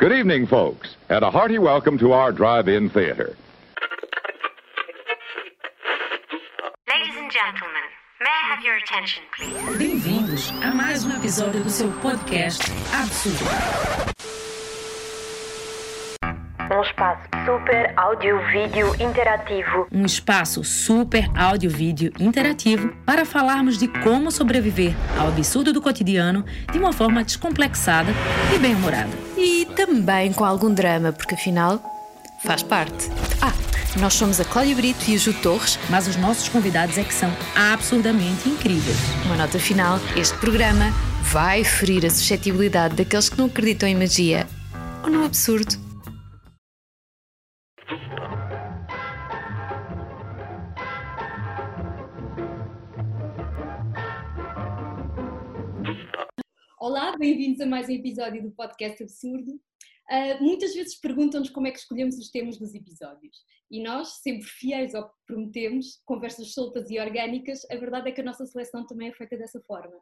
Good evening, folks, and a hearty welcome to our drive-in theater. Ladies and gentlemen, may I have your attention, please? Bem-vindos a mais um episódio do seu podcast Absurdo. Um espaço super áudio-vídeo interativo. Um espaço super áudio-vídeo interativo para falarmos de como sobreviver ao absurdo do cotidiano de uma forma descomplexada e bem-humorada. E também com algum drama, porque afinal faz parte. Ah, nós somos a Cláudia Brito e a Ju Torres. Mas os nossos convidados é que são absurdamente incríveis. Uma nota final: este programa vai ferir a suscetibilidade daqueles que não acreditam em magia ou no absurdo. Olá, bem-vindos a mais um episódio do Podcast Absurdo. Uh, muitas vezes perguntam-nos como é que escolhemos os temas dos episódios e nós, sempre fiéis ao que prometemos, conversas soltas e orgânicas, a verdade é que a nossa seleção também é feita dessa forma.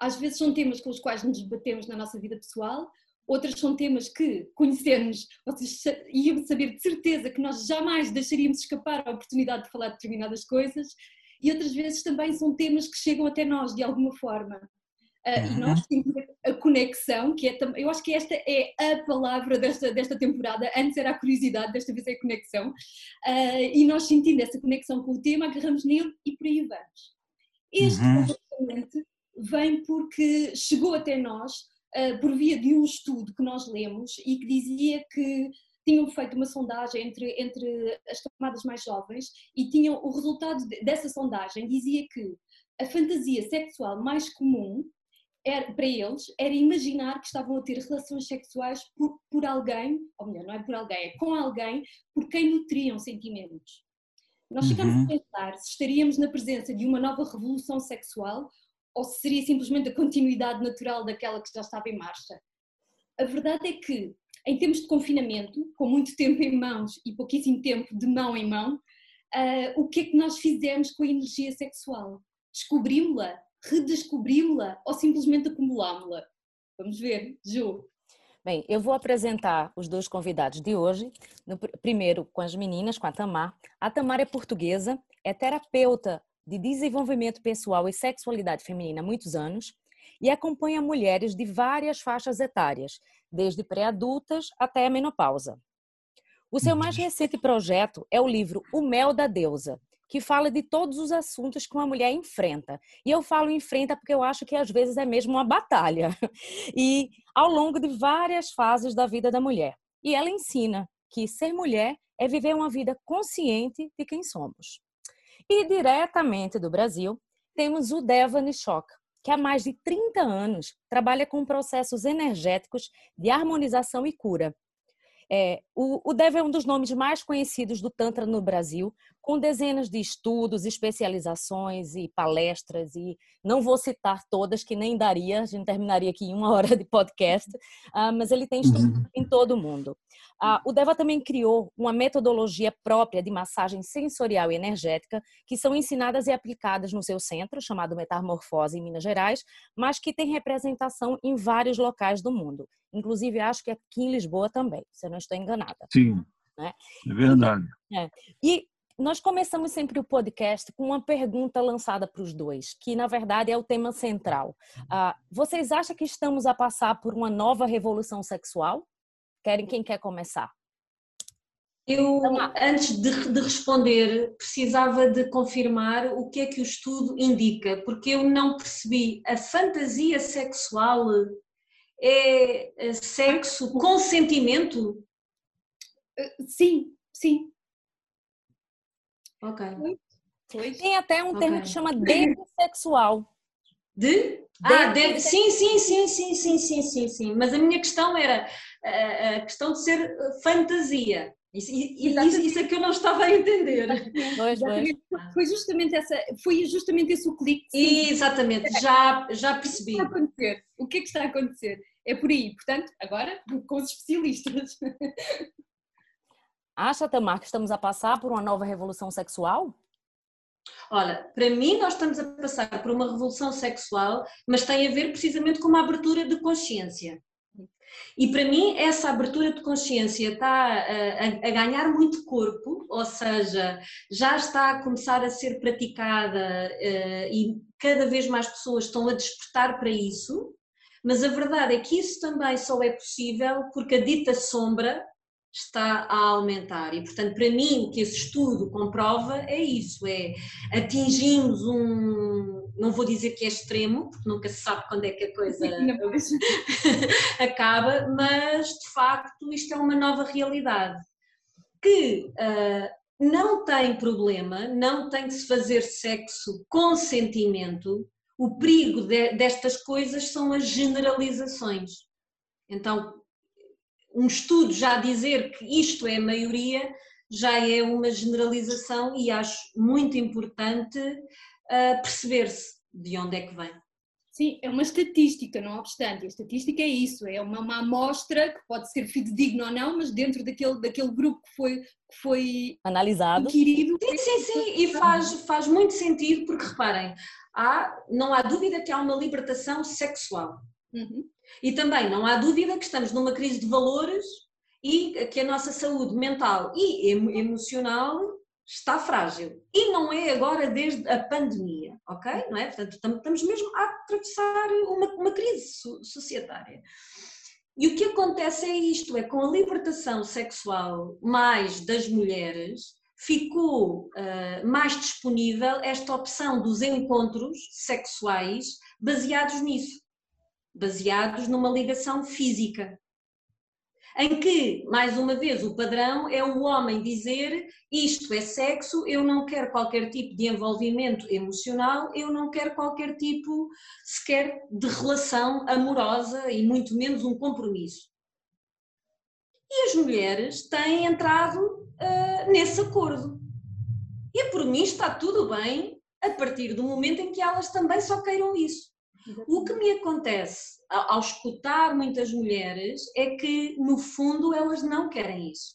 Às vezes são temas com os quais nos debatemos na nossa vida pessoal, outras são temas que, conhecendo-nos, vocês iam saber de certeza que nós jamais deixaríamos escapar a oportunidade de falar de determinadas coisas, e outras vezes também são temas que chegam até nós de alguma forma Uh, e nós temos a conexão, que é eu acho que esta é a palavra desta, desta temporada, antes era a curiosidade, desta vez é a conexão, uh, e nós sentindo essa conexão com o tema, agarramos nele e por aí vamos. Este uhum. vem porque chegou até nós uh, por via de um estudo que nós lemos e que dizia que tinham feito uma sondagem entre, entre as camadas mais jovens e tinham o resultado dessa sondagem dizia que a fantasia sexual mais comum era, para eles era imaginar que estavam a ter relações sexuais por, por alguém, ou melhor, não é por alguém, é com alguém por quem nutriam sentimentos. Nós ficamos uhum. a pensar se estaríamos na presença de uma nova revolução sexual ou se seria simplesmente a continuidade natural daquela que já estava em marcha. A verdade é que, em termos de confinamento, com muito tempo em mãos e pouquíssimo tempo de mão em mão, uh, o que é que nós fizemos com a energia sexual? Descobrimos-la? Redescobri-la ou simplesmente acumulámo-la? Vamos ver, Ju. Bem, eu vou apresentar os dois convidados de hoje. No, primeiro, com as meninas, com a Tamar. A Tamar é portuguesa, é terapeuta de desenvolvimento pessoal e sexualidade feminina há muitos anos e acompanha mulheres de várias faixas etárias, desde pré-adultas até a menopausa. O seu mais recente projeto é o livro O Mel da Deusa, que fala de todos os assuntos que uma mulher enfrenta. E eu falo enfrenta porque eu acho que às vezes é mesmo uma batalha. E ao longo de várias fases da vida da mulher. E ela ensina que ser mulher é viver uma vida consciente de quem somos. E diretamente do Brasil, temos o Deva Nishok, que há mais de 30 anos trabalha com processos energéticos de harmonização e cura. É, o, o Deva é um dos nomes mais conhecidos do Tantra no Brasil, com dezenas de estudos, especializações e palestras, e não vou citar todas, que nem daria, a gente terminaria aqui em uma hora de podcast, uh, mas ele tem estudos uhum. em todo o mundo. Uh, o Deva também criou uma metodologia própria de massagem sensorial e energética, que são ensinadas e aplicadas no seu centro, chamado Metamorfose, em Minas Gerais, mas que tem representação em vários locais do mundo. Inclusive, acho que aqui em Lisboa também, se eu não estou enganada. Sim, né? é verdade. É. E nós começamos sempre o podcast com uma pergunta lançada para os dois, que na verdade é o tema central. Uh, vocês acham que estamos a passar por uma nova revolução sexual? Querem quem quer começar? Eu, antes de, de, responder, precisava de confirmar o que é que o estudo indica, porque eu não percebi. A fantasia sexual é sexo com sentimento? Sim, sim. Ok. Tem até um termo okay. que chama demissexual. De? Ah, de... sim, sim, sim, sim, sim, sim, sim, sim. Mas a minha questão era a questão de ser fantasia. Isso, isso, isso, é que eu não estava a entender. Pois, pois. Foi justamente essa, foi justamente esse o clique. Exatamente, já, já percebi. O que está a acontecer? O que é que está a acontecer? É por aí, portanto, agora com os especialistas. Acha, Tamar, que estamos a passar por uma nova revolução sexual? Olha, para mim nós estamos a passar por uma revolução sexual, mas tem a ver precisamente com uma abertura de consciência. E para mim, essa abertura de consciência está a, a, ganhar muito corpo, ou seja, já está a começar a ser praticada uh, e cada vez mais pessoas estão a despertar para isso, mas a verdade é que isso também só é possível porque a dita sombra está a aumentar. E, portanto, para mim, o que esse estudo comprova é isso: é atingimos um. Não vou dizer que é extremo, porque nunca se sabe quando é que a coisa acaba, mas de facto isto é uma nova realidade que uh, não tem problema, não tem que se fazer sexo com sentimento. O perigo de, destas coisas são as generalizações. Então, um estudo já dizer que isto é a maioria já é uma generalização e acho muito importante uh, perceber-se de onde é que vem. Sim, é uma estatística, não obstante. A estatística é isso, é uma, uma amostra que pode ser fidedigna ou não, mas dentro daquele, daquele grupo que foi, que foi analisado. Sim, sim, sim, e faz, faz muito sentido, porque reparem, há, não há dúvida que há uma libertação sexual. Uhum. E também não há dúvida que estamos numa crise de valores e que a nossa saúde mental e emocional está frágil. E não é agora desde a pandemia, ok? Não é? Portanto, estamos mesmo a atravessar uma, uma crise societária. E o que acontece é isto, é com a libertação sexual mais das mulheres, ficou uh, mais disponível esta opção dos encontros sexuais baseados nisso baseados numa ligação física. Em que, mais uma vez, o padrão é o homem dizer isto é sexo, eu não quero qualquer tipo de envolvimento emocional, eu não quero qualquer tipo sequer de relação amorosa e muito menos um compromisso. E as mulheres têm entrado uh, nesse acordo. E por mim está tudo bem a partir do momento em que elas também só queiram isso. O que me acontece ao escutar muitas mulheres é que, no fundo, elas não querem isso.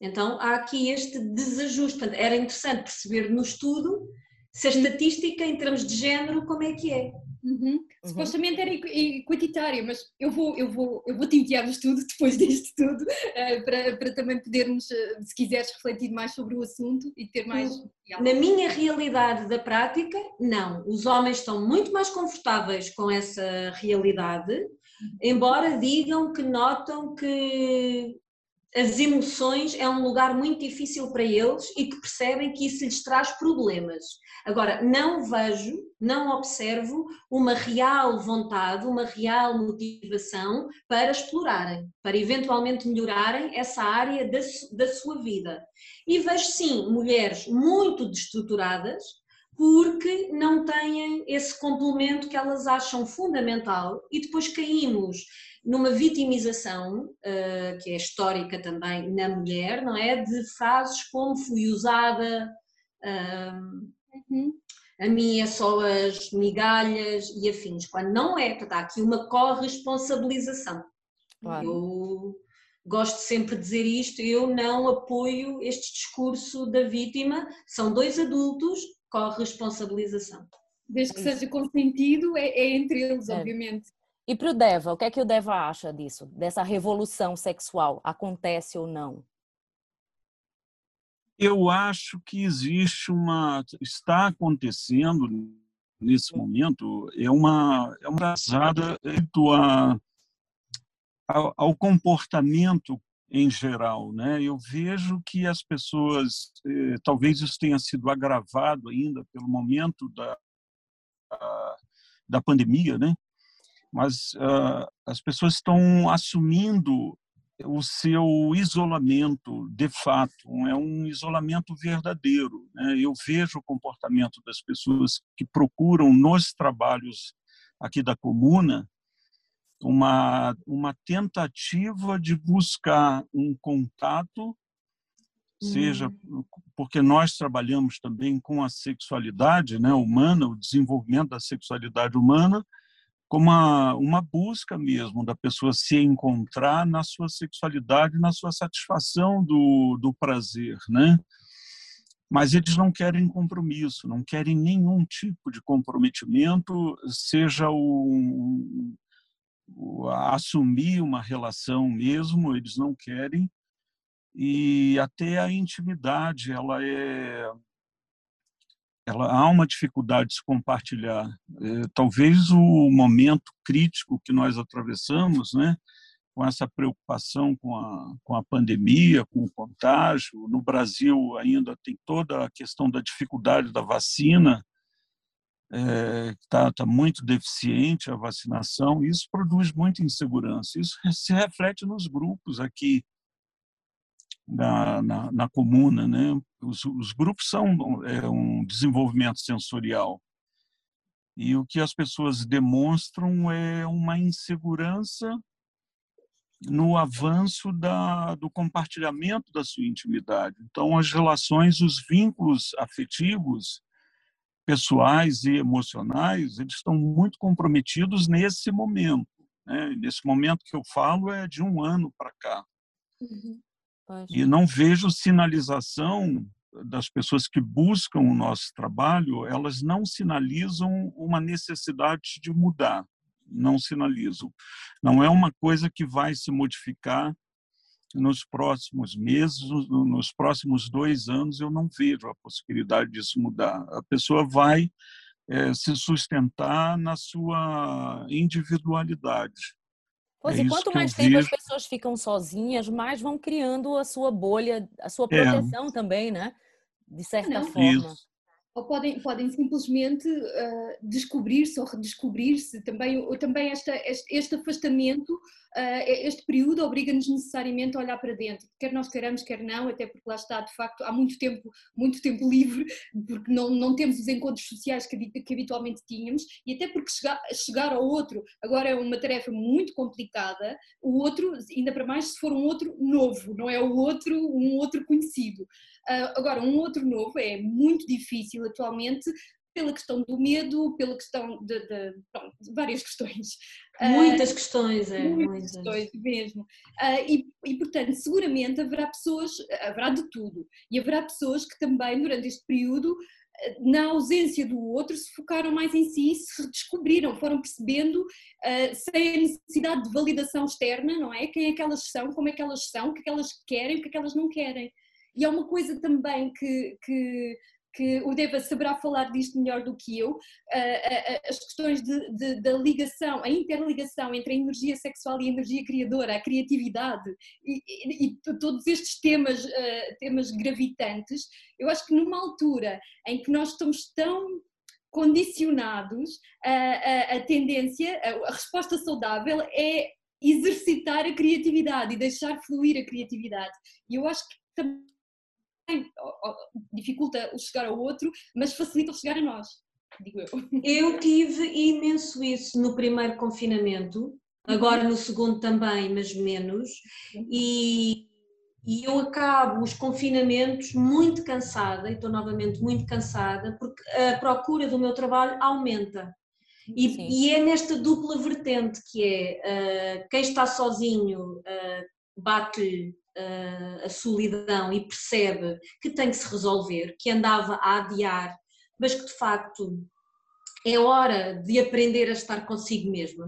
Então há aqui este desajuste. Era interessante perceber no estudo se a estatística em termos de género como é que é. Uhum. Uhum. Supostamente era equalitária, mas eu vou, eu vou, eu vou te enviar o estudo depois deste tudo uh, para, para também podermos, uh, se quiseres, refletir mais sobre o assunto e ter mais. Na minha realidade da prática, não. Os homens estão muito mais confortáveis com essa realidade, uhum. embora digam que notam que as emoções é um lugar muito difícil para eles e que percebem que isso lhes traz problemas. Agora, não vejo, não observo uma real vontade, uma real motivação para explorarem, para eventualmente melhorarem essa área da, da sua vida. E vejo sim mulheres muito destruturadas porque não têm esse complemento que elas acham fundamental e depois caímos numa vitimização, uh, que é histórica também na mulher, não é? De frases como fui usada, uh, a mim é só as migalhas e afins, quando não é, está aqui uma corresponsabilização. Claro. Eu gosto sempre de dizer isto, eu não apoio este discurso da vítima, são dois adultos, corresponsabilização. Desde que seja consentido, é, é entre eles, é. obviamente. E para o Deva, o que é que o Deva acha disso? Dessa revolução sexual? Acontece ou não? Eu acho que existe uma. Está acontecendo nesse momento, é uma, é uma casada a, ao, ao comportamento em geral. Né? Eu vejo que as pessoas, eh, talvez isso tenha sido agravado ainda pelo momento da, da pandemia, né? Mas uh, as pessoas estão assumindo o seu isolamento de fato, é um isolamento verdadeiro. Né? Eu vejo o comportamento das pessoas que procuram nos trabalhos aqui da comuna uma, uma tentativa de buscar um contato, seja hum. porque nós trabalhamos também com a sexualidade né, humana, o desenvolvimento da sexualidade humana, como uma, uma busca mesmo da pessoa se encontrar na sua sexualidade, na sua satisfação do, do prazer, né? Mas eles não querem compromisso, não querem nenhum tipo de comprometimento, seja o, a assumir uma relação mesmo, eles não querem, e até a intimidade, ela é ela há uma dificuldade de se compartilhar. É, talvez o momento crítico que nós atravessamos, né, com essa preocupação com a, com a pandemia, com o contágio, no Brasil ainda tem toda a questão da dificuldade da vacina, está é, tá muito deficiente a vacinação, isso produz muita insegurança. Isso se reflete nos grupos aqui na, na, na comuna. Né? Os, os, grupos são é, um desenvolvimento sensorial. E o que as pessoas demonstram é uma insegurança no avanço da, do compartilhamento da sua intimidade. Então, as relações, os vínculos afetivos, pessoais e emocionais, eles estão muito comprometidos nesse momento. Né? Nesse momento que eu falo é de um ano para cá. Uhum. E não vejo sinalização das pessoas que buscam o nosso trabalho, elas não sinalizam uma necessidade de mudar, não sinalizam. Não é uma coisa que vai se modificar nos próximos meses, nos próximos dois anos, eu não vejo a possibilidade disso mudar. A pessoa vai é, se sustentar na sua individualidade. Pois é e quanto mais tempo vejo. as pessoas ficam sozinhas, mais vão criando a sua bolha, a sua é. proteção é. também, né? De certa não. forma. Isso ou podem, podem simplesmente uh, descobrir-se ou redescobrir-se. Também, também esta, este, este afastamento, uh, este período, obriga-nos necessariamente a olhar para dentro, quer nós queiramos, quer não, até porque lá está, de facto, há muito tempo, muito tempo livre, porque não, não temos os encontros sociais que, que habitualmente tínhamos, e até porque chegar, chegar ao outro agora é uma tarefa muito complicada, o outro, ainda para mais se for um outro novo, não é o outro, um outro conhecido. Uh, agora, um outro novo é muito difícil atualmente pela questão do medo, pela questão de, de, de várias questões. Ah, muitas uh, questões, é. Muitas, muitas. questões mesmo. Uh, e, e, portanto, seguramente haverá pessoas, haverá de tudo, e haverá pessoas que também, durante este período, na ausência do outro, se focaram mais em si, se descobriram, foram percebendo, uh, sem a necessidade de validação externa, não é? Quem é que elas são, como é que elas são, o que é que elas querem, o que é que elas não querem. E é uma coisa também que, que, que o Deva saberá falar disto melhor do que eu, as questões de, de, da ligação, a interligação entre a energia sexual e a energia criadora, a criatividade e, e, e todos estes temas, temas gravitantes, eu acho que numa altura em que nós estamos tão condicionados, a, a, a tendência, a, a resposta saudável é exercitar a criatividade e deixar fluir a criatividade. E eu acho que também dificulta o chegar ao outro, mas facilita o chegar a nós, digo eu. Eu tive imenso isso no primeiro confinamento, agora no segundo também, mas menos, e, e eu acabo os confinamentos muito cansada, e estou novamente muito cansada, porque a procura do meu trabalho aumenta. E, e, é nesta dupla vertente que é uh, quem está sozinho uh, bate a solidão e percebe que tem que se resolver, que andava a adiar, mas que de facto é hora de aprender a estar consigo mesma.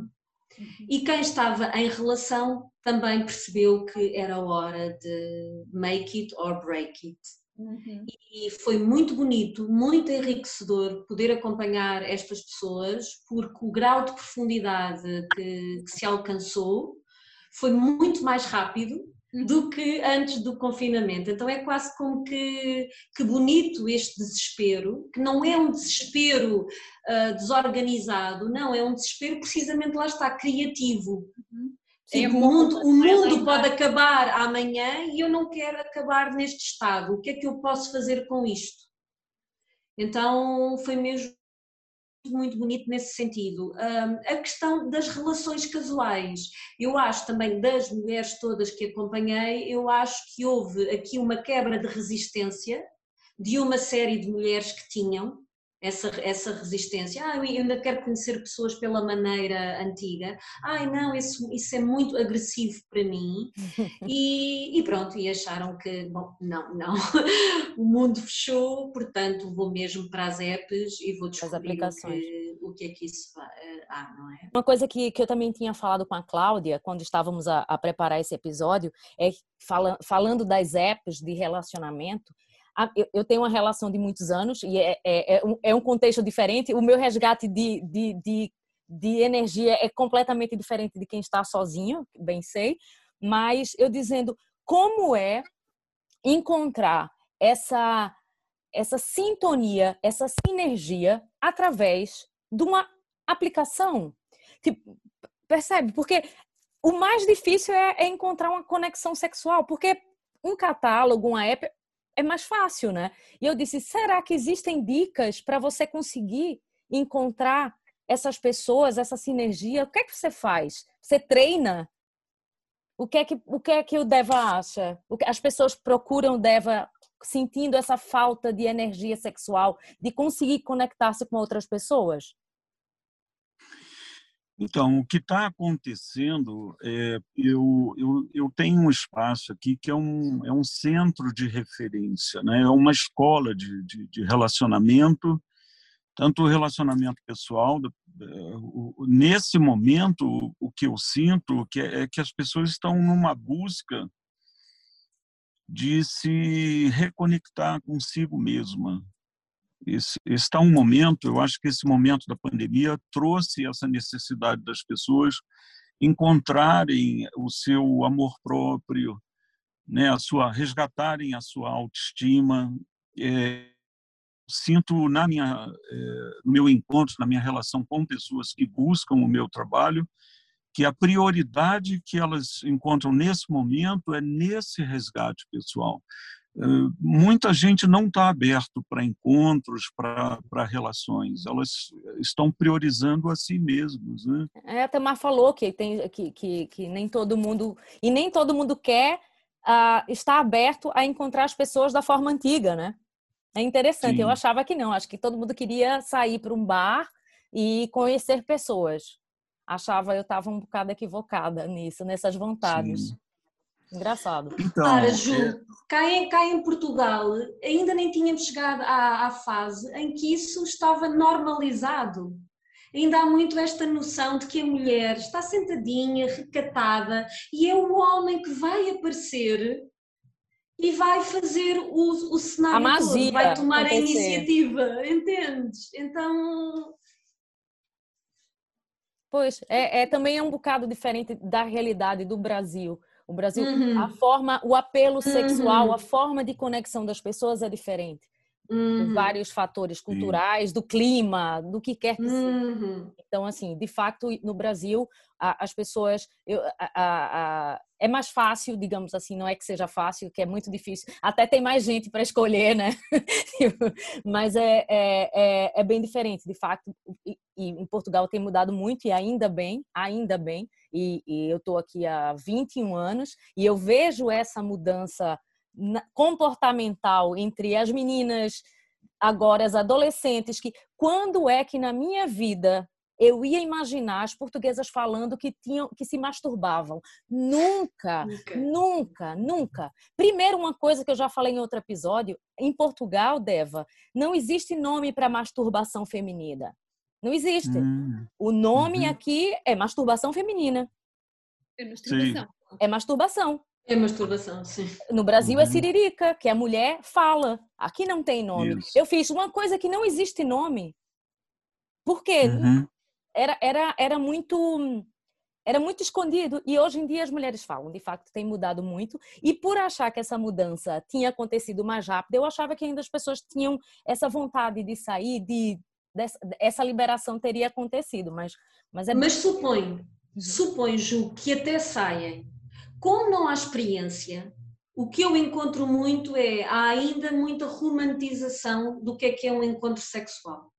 Uhum. E quem estava em relação também percebeu que era hora de make it or break it. Uhum. E foi muito bonito, muito enriquecedor poder acompanhar estas pessoas, porque o grau de profundidade que, que se alcançou foi muito mais rápido do que antes do confinamento. Então é quase como que, que bonito este desespero, que não é um desespero uh, desorganizado, não, é um desespero precisamente lá está, criativo. Uhum. É o mundo, o mundo pode acabar amanhã e eu não quero acabar neste estado. O que é que eu posso fazer com isto? Então foi mesmo muito bonito nesse sentido. a questão das relações casuais, eu acho também das mulheres todas que acompanhei, eu acho que houve aqui uma quebra de resistência de uma série de mulheres que tinham essa, essa resistência. Ah, eu ainda quero conhecer pessoas pela maneira antiga. Ai, não, isso, isso é muito agressivo para mim. E, e pronto, e acharam que, bom, não, não, o mundo fechou, portanto vou mesmo para as apps e vou descobrir o que, o que é que isso eh, há, não é? Uma coisa que, que eu também tinha falado com a Cláudia, quando estávamos a, a preparar esse episódio, é fala, falando das apps de relacionamento, eu tenho uma relação de muitos anos e é, é, é, um, é um contexto diferente. O meu resgate de, de, de, de, energia é completamente diferente de quem está sozinho, bem sei. Mas eu dizendo como é encontrar essa, essa sintonia, essa sinergia através de uma aplicação. Tipo, percebe? Porque o mais difícil é, é encontrar uma conexão sexual, porque um catálogo, uma app, é mais fácil, né? E eu disse: será que existem dicas para você conseguir encontrar essas pessoas, essa sinergia? O que é que você faz? Você treina? O que é que o que é que o Deva acha? O que as pessoas procuram Deva sentindo essa falta de energia sexual, de conseguir conectar-se com outras pessoas? Então, o que está acontecendo, é, eu, eu, eu tenho um espaço aqui que é um, é um centro de referência, né? é uma escola de, de, de relacionamento, tanto o relacionamento pessoal, nesse momento, o que eu sinto é, é que as pessoas estão numa busca de se reconectar consigo mesma, esse, está um momento, eu acho que esse momento da pandemia trouxe essa necessidade das pessoas encontrarem o seu amor próprio, né, a sua resgatarem a sua autoestima. É, sinto na minha é, no meu encontro, na minha relação com pessoas que buscam o meu trabalho, que a prioridade que elas encontram nesse momento é nesse resgate pessoal muita gente não está aberto para encontros, para relações. Elas estão priorizando a si mesmas. Né? É, a Tamar falou que, tem, que, que, que nem todo mundo e nem todo mundo quer uh, estar aberto a encontrar as pessoas da forma antiga, né? É interessante. Sim. Eu achava que não. Acho que todo mundo queria sair para um bar e conhecer pessoas. Achava eu estava um bocado equivocada nisso, nessas vontades. Sim. Engraçado. Então, Para, Ju, é... cá, em, cá em Portugal ainda nem tínhamos chegado à, à fase em que isso estava normalizado ainda há muito esta noção de que a mulher está sentadinha, recatada, e é o homem que vai aparecer e vai fazer o, o cenário a todo, vai tomar acontecer. a iniciativa, entendes? Então. Pois, é, é, também é um bocado diferente da realidade do Brasil. O Brasil, uhum. a forma, o apelo sexual, uhum. a forma de conexão das pessoas é diferente. Uhum. Por vários fatores culturais, Sim. do clima, do que quer que seja. Uhum. Então, assim, de fato, no Brasil, a, as pessoas. Eu, a, a, é mais fácil, digamos assim, não é que seja fácil, que é muito difícil. Até tem mais gente para escolher, né? Mas é, é, é, é, bem diferente, de fato. E, e, em Portugal tem mudado muito, e ainda bem, ainda bem. E, e eu estou aqui há 21 anos, e eu vejo essa mudança comportamental entre as meninas agora as adolescentes que quando é que na minha vida eu ia imaginar as portuguesas falando que tinham que se masturbavam nunca, nunca, nunca, nunca. Primeiro uma coisa que eu já falei em outro episódio, em Portugal, Deva, não existe nome para masturbação feminina. Não existe. Hum. O nome uhum. aqui é masturbação feminina. É masturbação. Sim. É masturbação. É masturbação, sim. No Brasil é uhum. é siririca, que a mulher fala. Aqui não tem nome. Isso. Eu fiz uma coisa que não existe nome. Por quê? Uhum. Era, era, era muito era muito escondido e hoje em dia as mulheres falam, de fato tem mudado muito e por achar que essa mudança tinha acontecido mais rápido, eu achava que ainda as pessoas tinham essa vontade de sair, de dessa, essa liberação teria acontecido, mas mas é Mas supõe, uhum. supõe Ju, que até saem como não há experiência, o que eu encontro muito é há ainda muita romantização do que é que é um encontro sexual.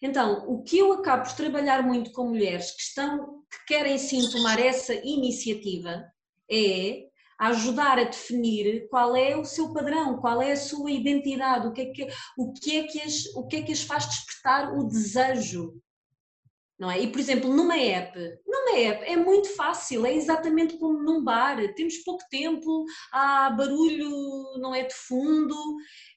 Então, o que eu acabo por trabalhar muito com mulheres que estão que querem sim tomar essa iniciativa é ajudar a definir qual é o seu padrão, qual é a sua identidade, o que é que, o que, é que, as, o que, é que as faz despertar o desejo. Não é? E, por exemplo, numa app, numa app é muito fácil, é exatamente como num bar, temos pouco tempo, há barulho, não é de fundo,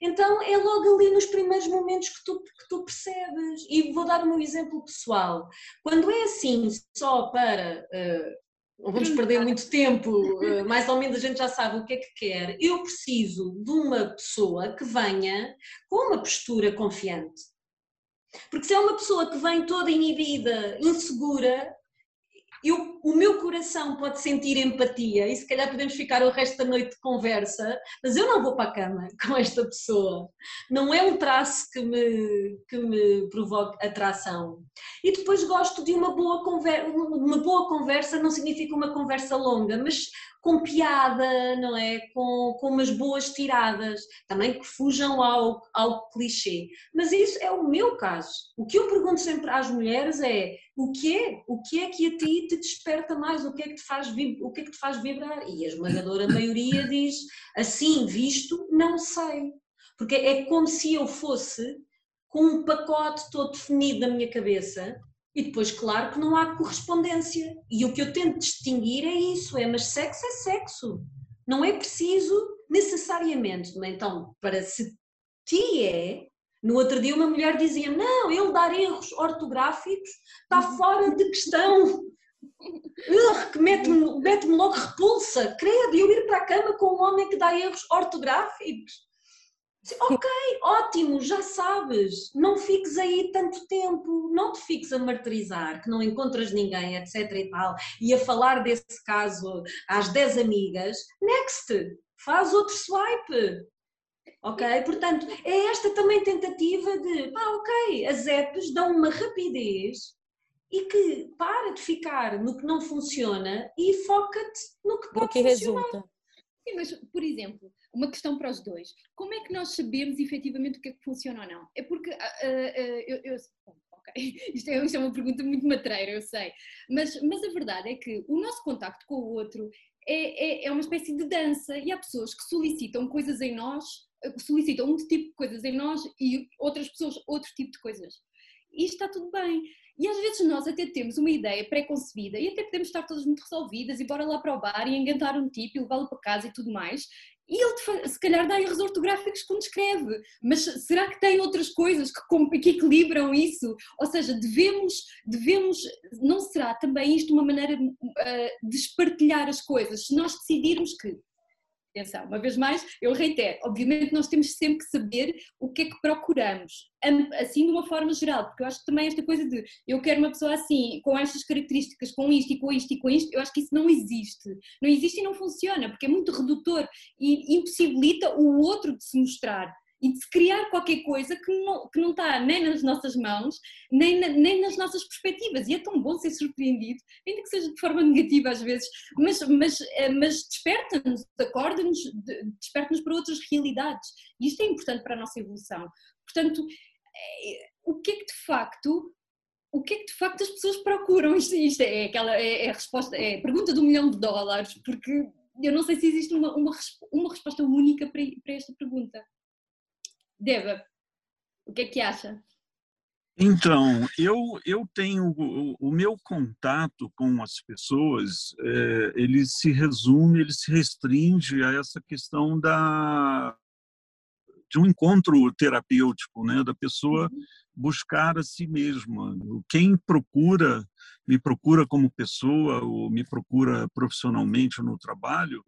então é logo ali nos primeiros momentos que tu, que tu percebes. E vou dar o meu exemplo pessoal. Quando é assim, só para uh, não vamos perder muito tempo, eh, mais ou menos a gente já sabe o que é que quer. Eu preciso de uma pessoa que venha com uma postura confiante. Porque se é uma pessoa que vem toda inibida, insegura, eu, o meu coração pode sentir empatia e se calhar podemos ficar o resto da noite de conversa, mas eu não vou para a cama com esta pessoa. Não é um traço que me, que me provoque atração. E depois gosto de uma boa conversa, uma boa conversa não significa uma conversa longa, mas com piada, não é? Com, com umas boas tiradas, também que fujam ao, ao clichê. Mas isso é o meu caso. O que eu pergunto sempre às mulheres é o que é? O que é que a ti te desperta mais? O que é que te faz, o que é que te faz vibrar? E a esmagadora maioria diz assim, visto, não sei. Porque é como se eu fosse com um pacote todo definido na minha cabeça e depois, claro, que não há correspondência. E o que eu tento distinguir é isso: é, mas sexo é sexo. Não é preciso necessariamente. Então, para se ti é. No outro dia, uma mulher dizia: Não, ele dar erros ortográficos está fora de questão. Que mete-me mete logo repulsa. Credo, eu ir para a cama com um homem que dá erros ortográficos. Ok, ótimo, já sabes, não fiques aí tanto tempo, não te fiques a martirizar, que não encontras ninguém, etc e tal, e a falar desse caso às 10 amigas, next, faz outro swipe. Ok? Portanto, é esta também tentativa de, pá, ok, as apps dão uma rapidez e que para de ficar no que não funciona e foca-te no que pode que funcionar. resulta. Sim, mas, por exemplo, uma questão para os dois. Como é que nós sabemos efetivamente o que é que funciona ou não? É porque uh, uh, eu, eu ok, isto é, isto é, uma pergunta muito matreira, eu sei, mas, mas a verdade é que o nosso contacto com o outro é, é, é uma espécie de dança e há pessoas que solicitam coisas em nós, solicitam um tipo de coisas em nós e outras pessoas outro tipo de coisas. E está tudo bem. E às vezes nós até temos uma ideia pré-concebida e até podemos estar todas muito resolvidas e bora lá para o bar e enganar um tipo e levá-lo para casa e tudo mais. E ele, se calhar, dá erros ortográficos quando escreve, mas será que tem outras coisas que, que equilibram isso? Ou seja, devemos, devemos, não será também isto uma maneira de espartilhar as coisas? Se nós decidirmos que atenção, uma vez mais, eu reitero, obviamente nós temos sempre que saber o que é que procuramos, assim de uma forma geral, porque eu acho que também esta coisa de eu quero uma pessoa assim, com estas características, com isto e com isto e com isto, eu acho que isso não existe. Não existe e não funciona, porque é muito redutor e impossibilita o outro de se mostrar e de criar qualquer coisa que não, que não está nem nas nossas mãos, nem, na, nem nas nossas perspectivas. E é tão bom ser surpreendido, ainda que seja de forma negativa às vezes, mas, mas, eh, mas desperta-nos, acorda-nos, desperta-nos para outras realidades. E isto é importante para a nossa evolução. Portanto, eh, o que é que de facto o que é que de facto as pessoas procuram? Isto, isto é, aquela é, é, resposta, é a pergunta do milhão de dólares, porque eu não sei se existe uma, uma, uma resposta única para, para esta pergunta. Deva, o que é que acha? Então, eu, eu tenho o, o meu contato com as pessoas, é, ele se resume, ele se restringe a essa questão da de um encontro terapêutico, né, da pessoa uhum. buscar a si mesma. Quem procura, me procura como pessoa ou me procura profissionalmente no trabalho,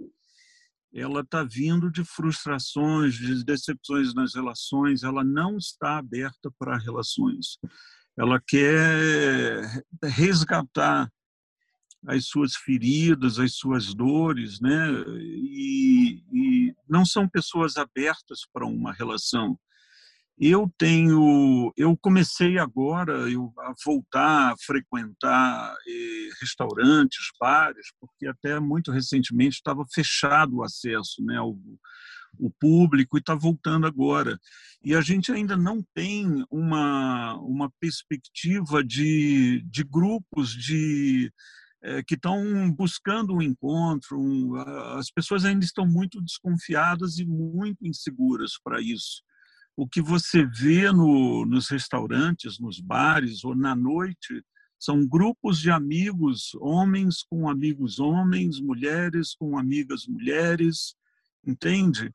ela está vindo de frustrações, de decepções nas relações, ela não está aberta para relações. Ela quer resgatar as suas feridas, as suas dores, né? E, e não são pessoas abertas para uma relação. Eu tenho, eu comecei agora eu, a voltar a frequentar eh, restaurantes, bares, porque até muito recentemente estava fechado o acesso, né, ao, o público e está voltando agora. E a gente ainda não tem uma, uma perspectiva de, de grupos de é, que estão buscando um encontro. Um, as pessoas ainda estão muito desconfiadas e muito inseguras para isso. O que você vê no, nos restaurantes, nos bares ou na noite são grupos de amigos, homens com amigos homens, mulheres com amigas mulheres, entende?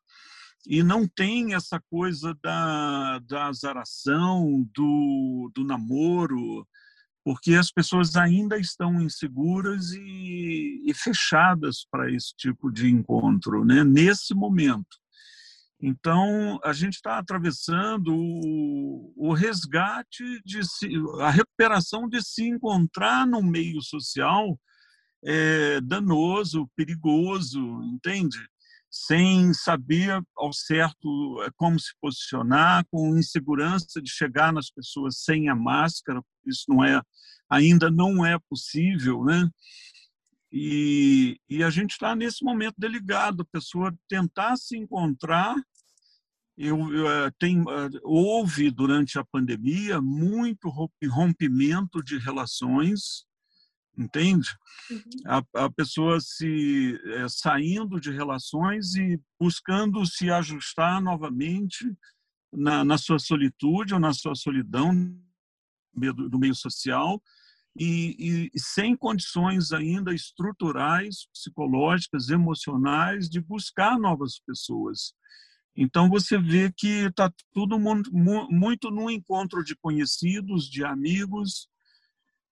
E não tem essa coisa da, da azaração, do, do namoro, porque as pessoas ainda estão inseguras e, e fechadas para esse tipo de encontro, né? nesse momento. Então, a gente está atravessando o, o resgate, de se, a recuperação de se encontrar no meio social é, danoso, perigoso, entende? Sem saber ao certo é, como se posicionar, com insegurança de chegar nas pessoas sem a máscara, isso não é, ainda não é possível, né? E, e a gente está nesse momento delegado, a pessoa tentar se encontrar. Eu, eu eh, tem, eh, houve durante a pandemia muito rompimento de relações, entende? Uhum. A, a, pessoa se é, saindo de relações e buscando se ajustar novamente na, na sua solitude ou na sua solidão do meio social e, e, sem condições ainda estruturais, psicológicas, emocionais de buscar novas pessoas. Então você vê que está tudo muito no encontro de conhecidos, de amigos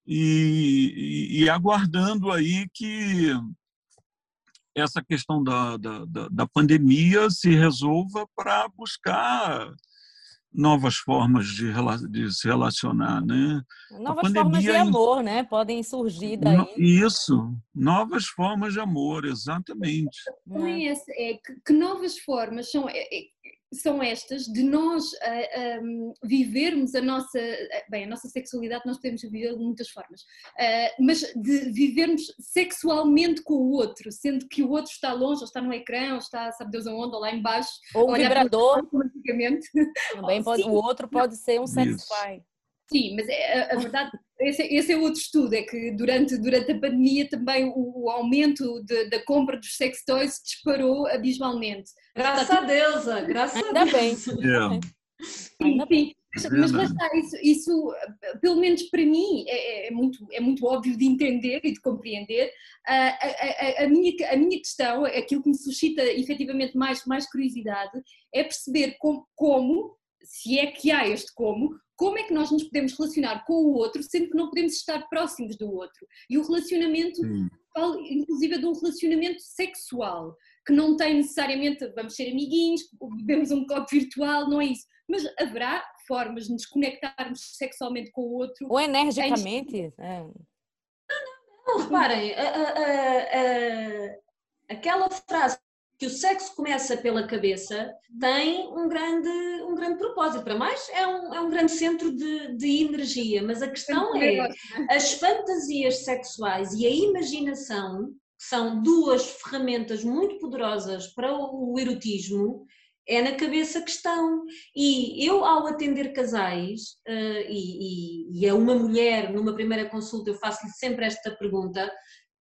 e, e, e aguardando aí que essa questão da, da, da pandemia se resolva para buscar novas formas de, de se relacionar, né? Novas formas de amor, né? Podem surgir daí. Isso, novas formas de amor, exatamente. É, é que, que novas formas são é, é são estas de nós uh, ah, um, vivermos a nossa, bem, a nossa sexualidade nós podemos viver de muitas formas, uh, mas de vivermos sexualmente com o outro, sendo que o outro está longe, ou está no ecrã, ou está, sabe Deus aonde, ou lá embaixo. Ou um vibrador. Automaticamente. Também pode, o outro pode ser um sexify. Sim, mas é, a, a verdade, esse, esse, é outro estudo, é que durante, durante a pandemia também o, o aumento de, da compra dos sex toys disparou abismalmente. Graças a Deus, graças Ainda a Deus. bem. Yeah. Sim, sim. Mas lá está, isso, isso, pelo menos para mim, é, é, muito, é muito óbvio de entender e de compreender. A, a, a, minha, a minha questão, aquilo que me suscita efetivamente mais, mais curiosidade, é perceber como, como, se é que há este como, como é que nós nos podemos relacionar com o outro sendo que não podemos estar próximos do outro. E o relacionamento, inclusive, é de um relacionamento sexual, que não tem necessariamente, vamos ser amiguinhos, bebemos um copo virtual, não é isso. Mas haverá formas de nos conectarmos sexualmente com o outro. Ou energicamente. É. Não, não, não, reparem, a, a, a, aquela frase que o sexo começa pela cabeça tem um grande, um grande propósito. Para mais, é um, é um grande centro de, de energia, mas a questão é as fantasias sexuais e a imaginação, que são duas ferramentas muito poderosas para o erotismo, é na cabeça que estão. E eu, ao atender casais, uh, e, e, e, a uma mulher, numa primeira consulta, eu faço-lhe sempre esta pergunta: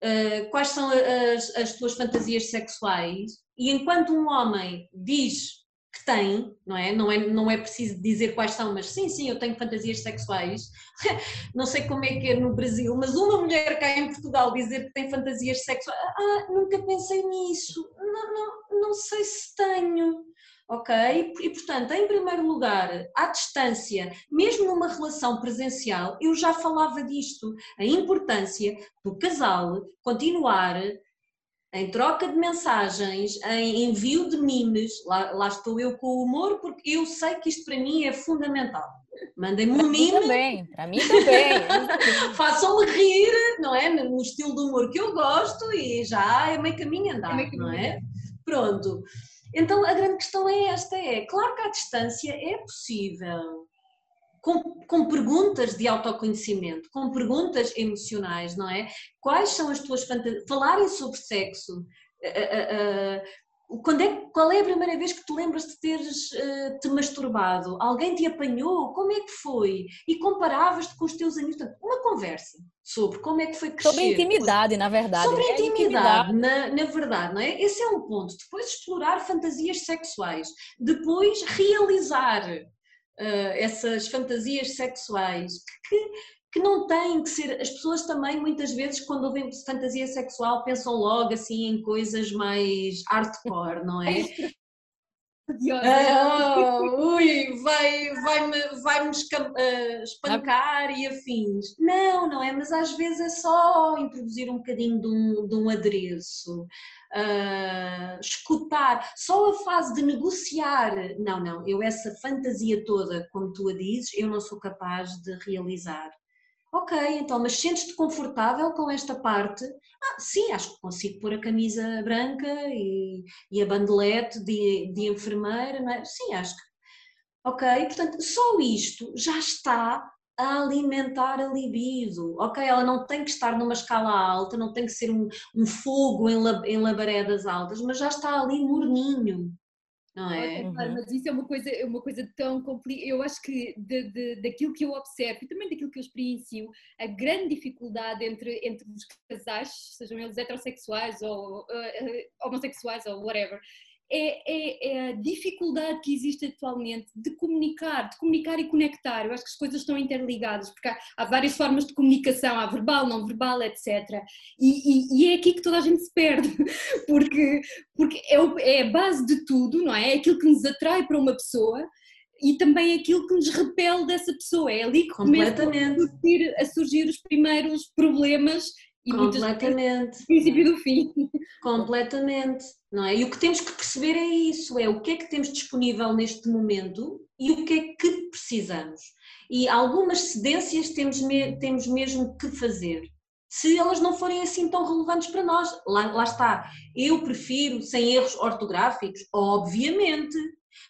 uh, quais são as, as tuas fantasias sexuais? E enquanto um homem diz que tem, não é? Não é, não é preciso dizer quais são, mas sim, sim, eu tenho fantasias sexuais. não sei como é que é no Brasil, mas uma mulher cá em Portugal dizer que tem fantasias sexuais, ah, nunca pensei nisso, não, não, não sei se tenho. Ok? E portanto, em primeiro lugar, à distância, mesmo numa relação presencial, eu já falava disto, a importância do casal continuar em troca de mensagens, em envio de memes, lá, lá, estou eu com o humor, porque eu sei que isto para mim é fundamental. Mandem-me um meme. Também, para mim também. Façam-me rir, não é? No estilo de humor que eu gosto e já é meio caminho andar, é não é? Pronto. Então a grande questão é esta: é claro que à distância é possível com, com, perguntas de autoconhecimento, com perguntas emocionais, não é? Quais são as tuas fantasias? Falarem sobre sexo, uh, uh, uh, quando é, qual é a primeira vez que te lembras de teres uh, te masturbado? Alguém te apanhou? Como é que foi? E comparavas-te com os teus amigos? Uma conversa sobre como é que foi crescer. Sobre a intimidade, na verdade. Sobre a intimidade, Na, na verdade, não é? Esse é um ponto. Depois explorar fantasias sexuais. Depois realizar uh, essas fantasias sexuais que, que não têm que ser. As pessoas também, muitas vezes, quando ouvem fantasia sexual, pensam logo assim em coisas mais hardcore, não é? Ah, ui, vai, vai-me vai -me uh, espancar e afins. Não, não é, mas às vezes é só introduzir um bocadinho de um, de um adereço, uh, escutar, só a fase de negociar. Não, não, eu essa fantasia toda, como tu a dizes, eu não sou capaz de realizar. Ok, então, mas sentes-te confortável com esta parte? Ah, sim, acho que consigo pôr a camisa branca e, e a bandelete de, de enfermeira, não é? Sim, acho que. Ok, portanto, só isto já está a alimentar a libido. Ok, ela não tem que estar numa escala alta, não tem que ser um, um fogo em, em labaredas altas, mas já está ali morninho não é? Uhum. Mas isso é uma coisa, é uma coisa tão complicada. Eu acho que de, de, daquilo que eu observo e também daquilo que eu experiencio, a grande dificuldade entre, entre os casais, sejam eles heterossexuais ou uh, homossexuais ou whatever, é, é, é, a dificuldade que existe atualmente de comunicar, de comunicar e conectar. Eu acho que as coisas estão interligadas, porque há, há várias formas de comunicação, há verbal, não verbal, etc. E, e, e, é aqui que toda a gente se perde, porque, porque é, o, é a base de tudo, não é? É aquilo que nos atrai para uma pessoa e também aquilo que nos repele dessa pessoa. É ali que começam a surgir, a surgir os primeiros problemas e Completamente. princípio do fim. Completamente, não é? E o que temos que perceber é isso, é o que é que temos disponível neste momento e o que é que precisamos. E algumas cedências temos, me, temos mesmo que fazer. Se elas não forem assim tão relevantes para nós, lá, lá está. Eu prefiro sem erros ortográficos, obviamente,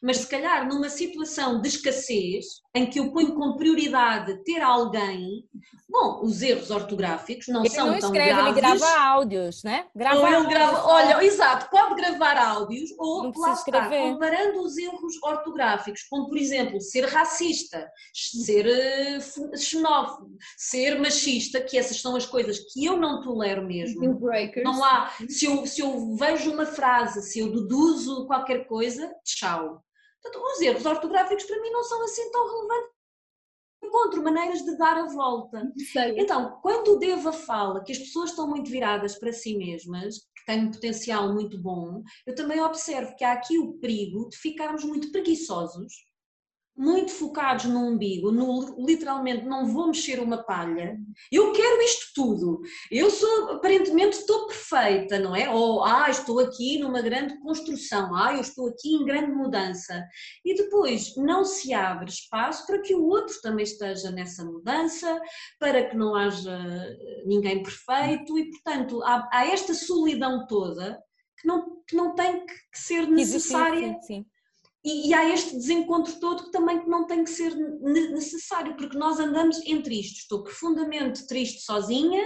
mas se calhar numa situação de escassez, em que eu ponho como prioridade ter alguém, bom, os erros ortográficos não ele são não tão escreve, graves. Ele grava áudios, né? Grava ou ele grava, olha, exato, pode gravar áudios ou lá está, comparando os erros ortográficos, como por exemplo, ser racista, ser uh, xenófobo, ser machista, que essas são as coisas que eu não tolero mesmo. Não há, se eu, se eu vejo uma frase, se eu deduzo qualquer coisa, tchau Portanto, os erros ortográficos para mim não são assim tão relevantes. Encontro maneiras de dar a volta. Sei. Então, quando devo a fala que as pessoas estão muito viradas para si mesmas, que têm um potencial muito bom, eu também observo que há aqui o perigo de ficarmos muito preguiçosos muito focados no umbigo, no, literalmente não vou mexer uma palha, eu quero isto tudo, eu sou, aparentemente estou perfeita, não é? Ou, ah, estou aqui numa grande construção, ah, eu estou aqui em grande mudança. E depois não se abre espaço para que o outro também esteja nessa mudança, para que não haja ninguém perfeito e, portanto, há, há esta solidão toda que não, que não tem que ser necessária. Sim, sim, sim e, e, há este desencontro todo que também não tem que ser necessário, porque nós andamos entre isto. Estou profundamente triste sozinha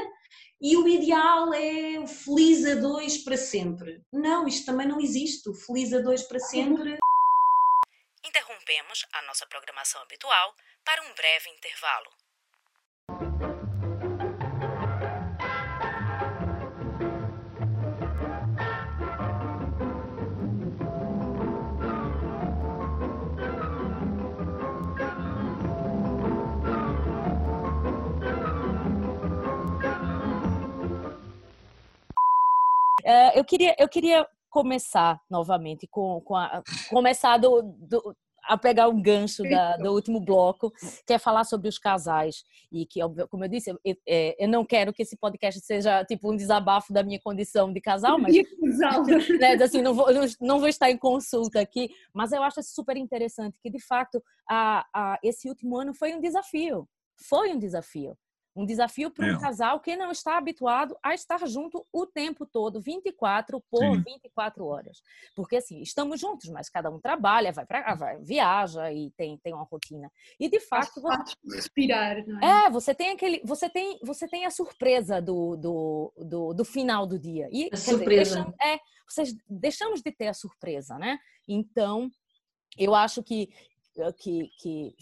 e o ideal é o feliz a dois para sempre. Não, isto também não existe. O feliz a dois para sempre. Interrompemos a nossa programação habitual para um breve intervalo. Uh, eu, queria, eu queria começar novamente com, com a, começar do, do, a pegar um gancho da, do último bloco, que é falar sobre os casais. E que, como eu disse, eu, eu, não quero que esse podcast seja tipo um desabafo da minha condição de casal, mas né, assim, não, vou, não vou estar em consulta aqui, mas eu acho super interessante que, de fato, a, a, esse último ano foi um desafio. Foi um desafio. Um desafio para um é. casal que não está habituado a estar junto o tempo todo, 24 por Sim. 24 horas. Porque assim, estamos juntos, mas cada um trabalha, vai para vai, viaja e tem, tem uma rotina. E de fato, você... respirar, é? É, você tem aquele, você tem, você tem a surpresa do, do, do, do final do dia. E, a surpresa. Dizer, é, vocês deixamos de ter a surpresa, né? Então, eu acho que, que, que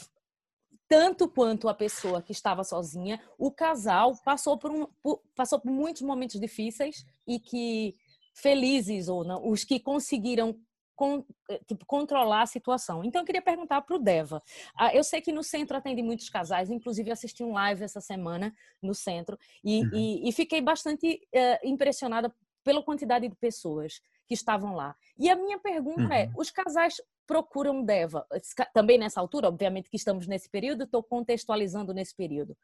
tanto quanto a pessoa que estava sozinha, o casal passou por, um, por, passou por muitos momentos difíceis e que felizes ou não, os que conseguiram con, tipo, controlar a situação. Então, eu queria perguntar para o Deva. Ah, eu sei que no centro atende muitos casais, inclusive assisti um live essa semana no centro e, uhum. e, e fiquei bastante uh, impressionada pela quantidade de pessoas que estavam lá. E a minha pergunta é, uhum. é: os casais procuram Deva? Também nessa altura, obviamente que estamos nesse período, estou contextualizando nesse período.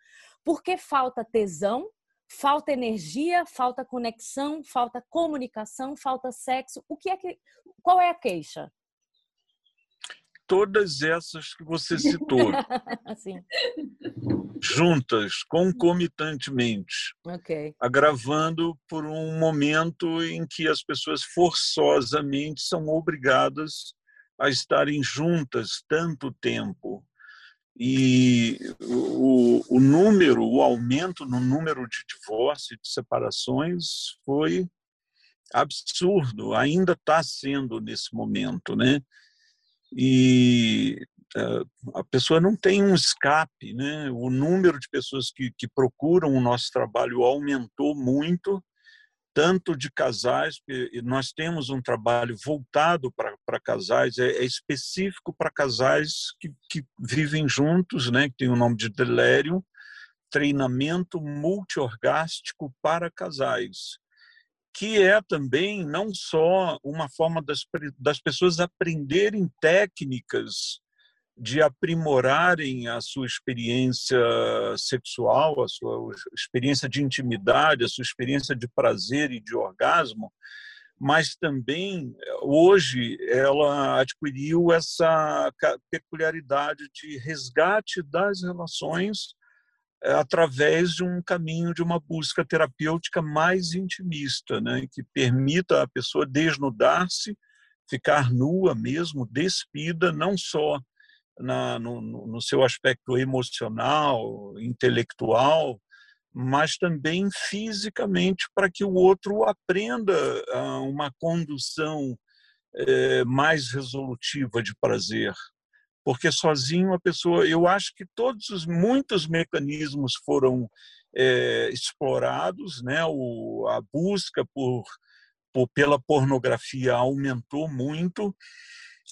Porque falta tesão, falta energia, falta conexão, falta comunicação, falta sexo. O que é que qual é a queixa? Todas essas que você citou. juntas, concomitantemente, okay. agravando por um momento em que as pessoas forçosamente são obrigadas a estarem juntas tanto tempo. E o, o número, o aumento no número de divórcios e de separações foi absurdo, ainda está sendo nesse momento, né? E uh, a pessoa não tem um escape, né? O número de pessoas que, que procuram o nosso trabalho aumentou muito, tanto de casais, nós temos um trabalho voltado para casais, é, é específico para casais que, que vivem juntos, né, que tem o nome de Delirium, treinamento multiorgástico para casais, que é também não só uma forma das, das pessoas aprenderem técnicas de aprimorarem a sua experiência sexual, a sua experiência de intimidade, a sua experiência de prazer e de orgasmo, mas também hoje ela adquiriu essa peculiaridade de resgate das relações eh, através de um caminho de uma busca terapêutica mais intimista, né, que permita a pessoa desnudar-se, ficar nua mesmo, despida, não só na, no, no seu aspecto emocional, intelectual, mas também fisicamente para que o outro aprenda uma condução é, mais resolutiva de prazer. Porque sozinho a pessoa, eu acho que todos os muitos mecanismos foram é, explorados, né? O, a busca por, por pela pornografia aumentou muito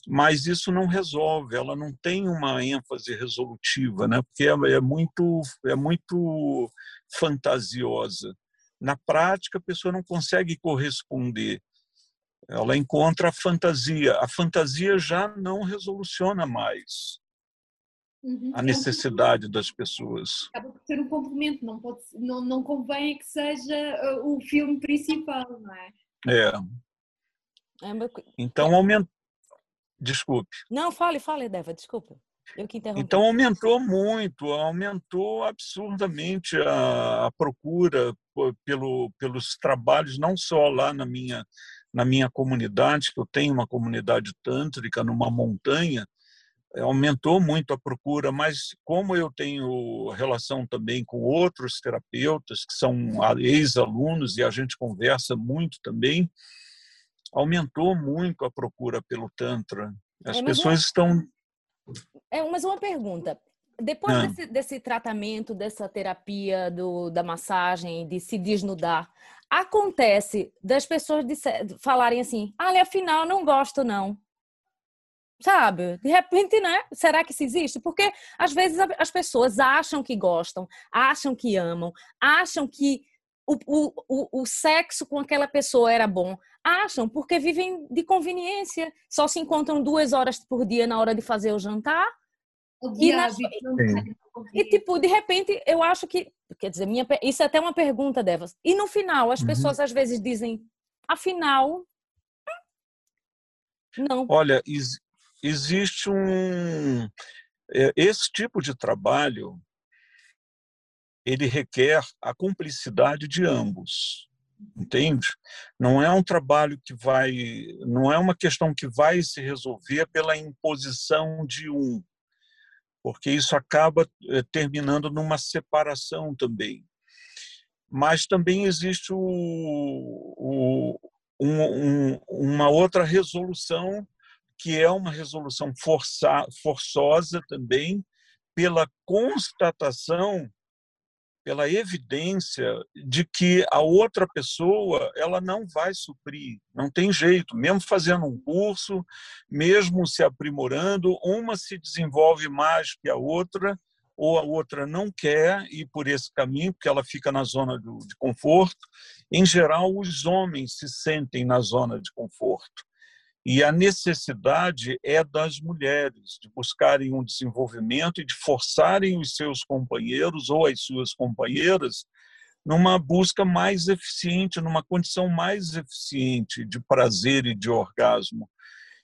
mas isso não resolve, ela não tem uma ênfase resolutiva, né? porque é, é, muito, é muito fantasiosa. Na prática, a pessoa não consegue corresponder. Ela encontra a fantasia. A fantasia já não resoluciona mais uhum. a necessidade das pessoas. Acaba por ser um complemento, não, pode, não, não convém que seja uh, o filme principal, não é? É. é então, aumenta Desculpe. Não, fale, fale, Deva, desculpa. Eu que interrompi. Então aumentou muito, aumentou absurdamente a, a procura pelo, pelos trabalhos, não só lá na minha, na minha comunidade, que eu tenho uma comunidade tântrica numa montanha, é, aumentou muito a procura, mas como eu tenho relação também com outros terapeutas que são ex-alunos e a gente conversa muito também, aumentou muito a procura pelo Tantra. As é, pessoas uma... estão. É, mas uma pergunta. Depois ah. desse, desse, tratamento, dessa terapia do, da massagem, de se desnudar, acontece das pessoas de, falarem assim: ah, afinal, não gosto, não. Sabe? De repente, né? Será que isso existe? Porque às vezes as pessoas acham que gostam, acham que amam, acham que o, o, o, sexo com aquela pessoa era bom. Acham, porque vivem de conveniência. Só se encontram duas horas por dia na hora de fazer o jantar. E, na... e, tipo, de repente, eu acho que. Quer dizer, minha... isso é até uma pergunta, Devas. E no final, as uhum. pessoas às vezes dizem, afinal. Não. Olha, existe um. É, esse tipo de trabalho ele requer a cumplicidade de ambos, entende? Não é um trabalho que vai, não é uma questão que vai se resolver pela imposição de um, porque isso acaba eh, terminando numa separação também. Mas também existe o, o, um, um, uma outra resolução, que é uma resolução forçosa também, pela constatação, pela evidência de que a outra pessoa ela não vai suprir, não tem jeito, mesmo fazendo um curso, mesmo se aprimorando, uma se desenvolve mais que a outra, ou a outra não quer ir por esse caminho, porque ela fica na zona de conforto. Em geral, os homens se sentem na zona de conforto. E a necessidade é das mulheres de buscarem um desenvolvimento e de forçarem os seus companheiros ou as suas companheiras numa busca mais eficiente, numa condição mais eficiente de prazer e de orgasmo.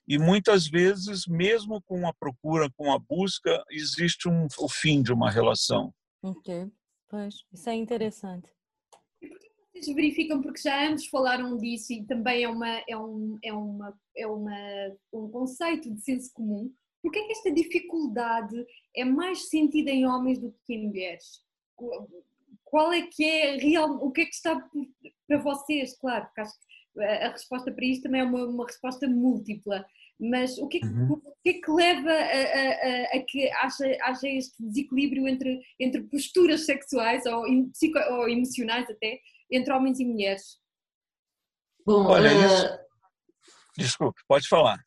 E muitas vezes, mesmo com a procura, com a busca, existe um, o fim de uma relação. Ok, pois, isso é interessante vocês verificam porque já ambos falaram disso e também é, uma, é, um, é, uma, é uma, um conceito de senso comum. Porque é que esta dificuldade é mais sentida em homens do que em mulheres? Qual é que é real, o que é que está para vocês? Claro, porque acho que a resposta para isto também é uma, uma resposta múltipla. Mas o que é que, uhum. o que, é que leva a, a, a, que haja, haja este desequilíbrio entre, entre posturas sexuais ou, psico, ou emocionais até entre homens e mulheres? Bom, Olha, uh, isso... desculpe, pode falar.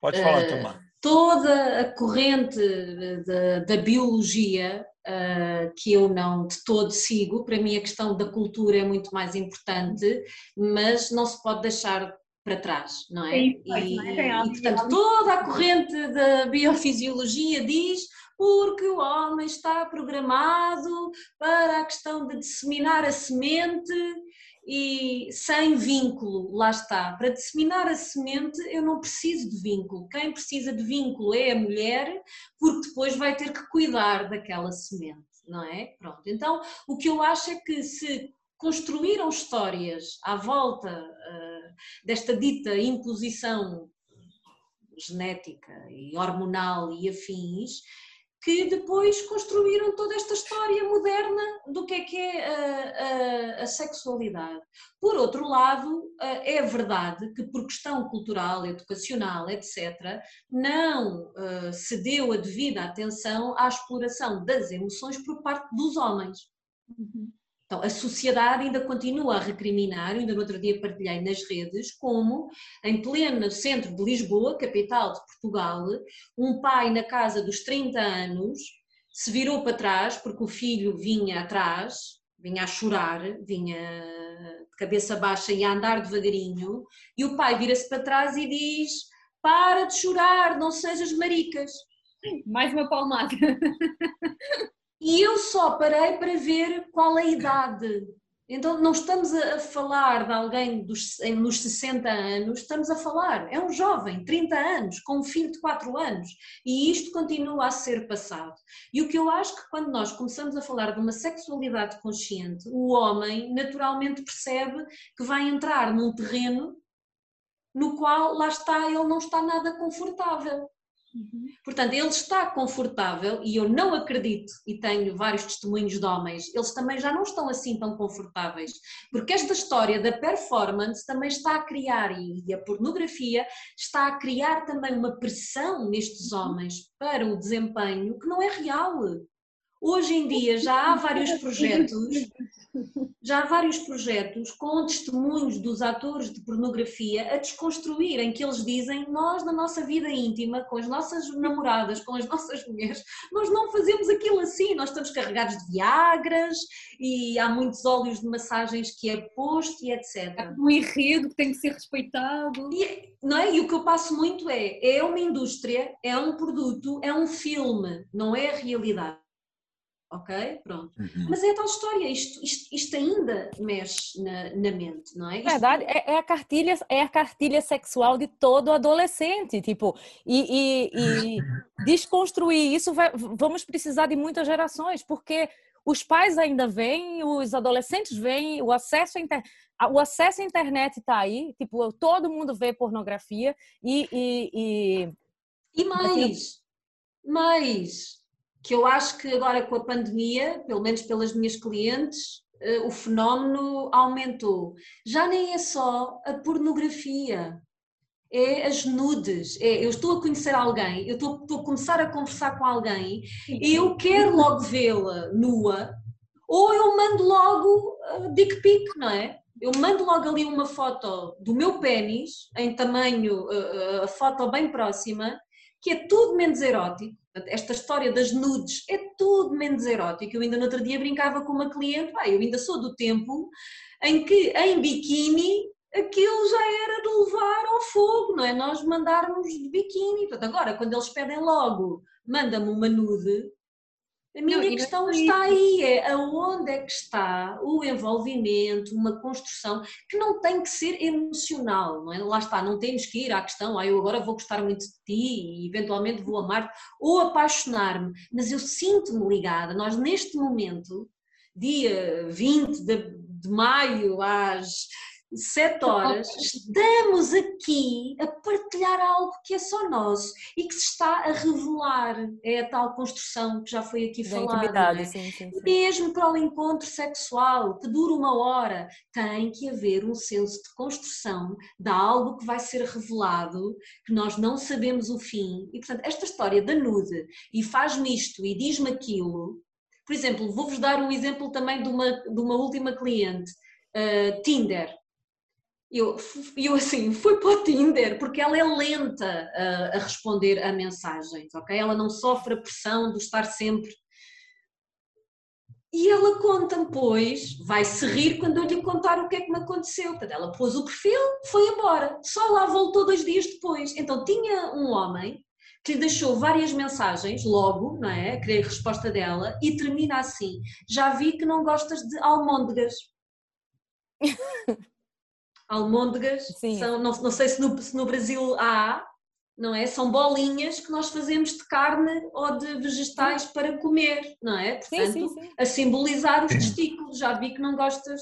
Pode falar, uh, Tomás. Toda a corrente da, da biologia uh, que eu não de todo sigo, para mim a questão da cultura é muito mais importante, mas não se pode deixar para trás, não é? e, não é? e, portanto, toda a corrente da biofisiologia diz porque o homem está programado para a questão de disseminar a semente e sem vínculo, lá está. Para disseminar a semente eu não preciso de vínculo. Quem precisa de vínculo é a mulher, porque depois vai ter que cuidar daquela semente, não é? Pronto. Então, o que eu acho é que se construíram histórias à volta uh, desta dita imposição genética e hormonal e afins, que depois construíram toda esta história moderna do que é que é a, a, a sexualidade. Por outro lado, é verdade que por questão cultural, educacional, etc., não se deu a devida atenção à exploração das emoções por parte dos homens. Uhum. Então, a sociedade ainda continua a recriminar, ainda no outro dia partilhei nas redes, como em pleno centro de Lisboa, capital de Portugal, um pai na casa dos 30 anos se virou para trás porque o filho vinha atrás, vinha a chorar, vinha de cabeça baixa e a andar devagarinho, e o pai vira-se para trás e diz: Para de chorar, não sejas maricas. Mais uma palmada. E eu só parei para ver qual é a idade. Então não estamos a falar de alguém dos, nos 60 anos, estamos a falar, é um jovem, 30 anos, com um filho de 4 anos, e isto continua a ser passado. E o que eu acho que quando nós começamos a falar de uma sexualidade consciente, o homem naturalmente percebe que vai entrar num terreno no qual, lá está, ele não está nada confortável. Uhum. Portanto, ele está confortável e eu não acredito, e tenho vários testemunhos de homens, eles também já não estão assim tão confortáveis, porque esta história da performance também está a criar, e a pornografia está a criar também uma pressão nestes uhum. homens para o desempenho que não é real. Hoje em dia já há vários projetos já há vários projetos com testemunhos dos atores de pornografia a desconstruírem que eles dizem nós na nossa vida íntima, com as nossas namoradas, com as nossas mulheres, nós não fazemos aquilo assim, nós estamos carregados de viagras e há muitos óleos de massagens que é posto e etc. Há um enredo que tem que ser respeitado. E, não é? e o que eu passo muito é, é uma indústria, é um produto, é um filme, não é a realidade ok? Pronto. Uhum. Mas é a tal história, isto, isto, isto ainda mexe na, na, mente, não é? Isto... Verdade, é, é, a cartilha, é a cartilha sexual de todo adolescente, tipo, e, e, e desconstruir isso vai, vamos precisar de muitas gerações, porque os pais ainda vêm, os adolescentes vêm, o acesso à internet, o acesso à internet está aí, tipo, todo mundo vê pornografia e... E, e... e mais, mais, que eu acho que agora com a pandemia, pelo menos pelas minhas clientes, uh, o fenómeno aumentou. Já nem é só a pornografia, é as nudes. É, eu estou a conhecer alguém, eu estou, estou a começar a conversar com alguém, e eu quero logo vê-la nua, ou eu mando logo uh, dick pic, não é? Eu mando logo ali uma foto do meu pênis, em tamanho, uh, a foto bem próxima, que é tudo menos erótico. Esta história das nudes é tudo menos erótico. Eu ainda no outro dia brincava com uma cliente, eu ainda sou do tempo em que em biquíni aquilo já era de levar ao fogo, não é? Nós mandarmos de biquíni. Portanto, agora, quando eles pedem logo, manda-me uma nude, a minha não, questão está aí, é aonde é que está o envolvimento, uma construção que não tem que ser emocional, não é? Lá está, não temos que ir à questão, ah, eu agora vou gostar muito de ti e eventualmente vou amar-te ou apaixonar-me, mas eu sinto-me ligada. Nós neste momento, dia 20 de, de maio, às sete horas, estamos aqui a partilhar algo que é só nosso e que se está a revelar. É a tal construção que já foi aqui da falada. É? Sim, sim, sim. Mesmo para o encontro sexual, que dura uma hora, tem que haver um senso de construção de algo que vai ser revelado, que nós não sabemos o fim. E, portanto, esta história da nude e faz-me isto e diz-me aquilo. Por exemplo, vou-vos dar um exemplo também de uma, de uma última cliente. Uh, Tinder eu, eu assim, fui para o Tinder porque ela é lenta a, a, responder a mensagens, ok? Ela não sofre a pressão de estar sempre. E ela conta-me, pois, vai se rir quando eu lhe contar o que é que me aconteceu. Portanto, ela pôs o perfil, foi embora. Só lá voltou dois dias depois. Então, tinha um homem que lhe deixou várias mensagens logo, não é? Queria a resposta dela e termina assim: Já vi que não gostas de almôndegas. almôndegas, são, não, não sei se no, se no Brasil há, não é? São bolinhas que nós fazemos de carne ou de vegetais para comer, não é? Portanto, sim, sim, sim. a simbolizar os testículos, já vi que não gostas.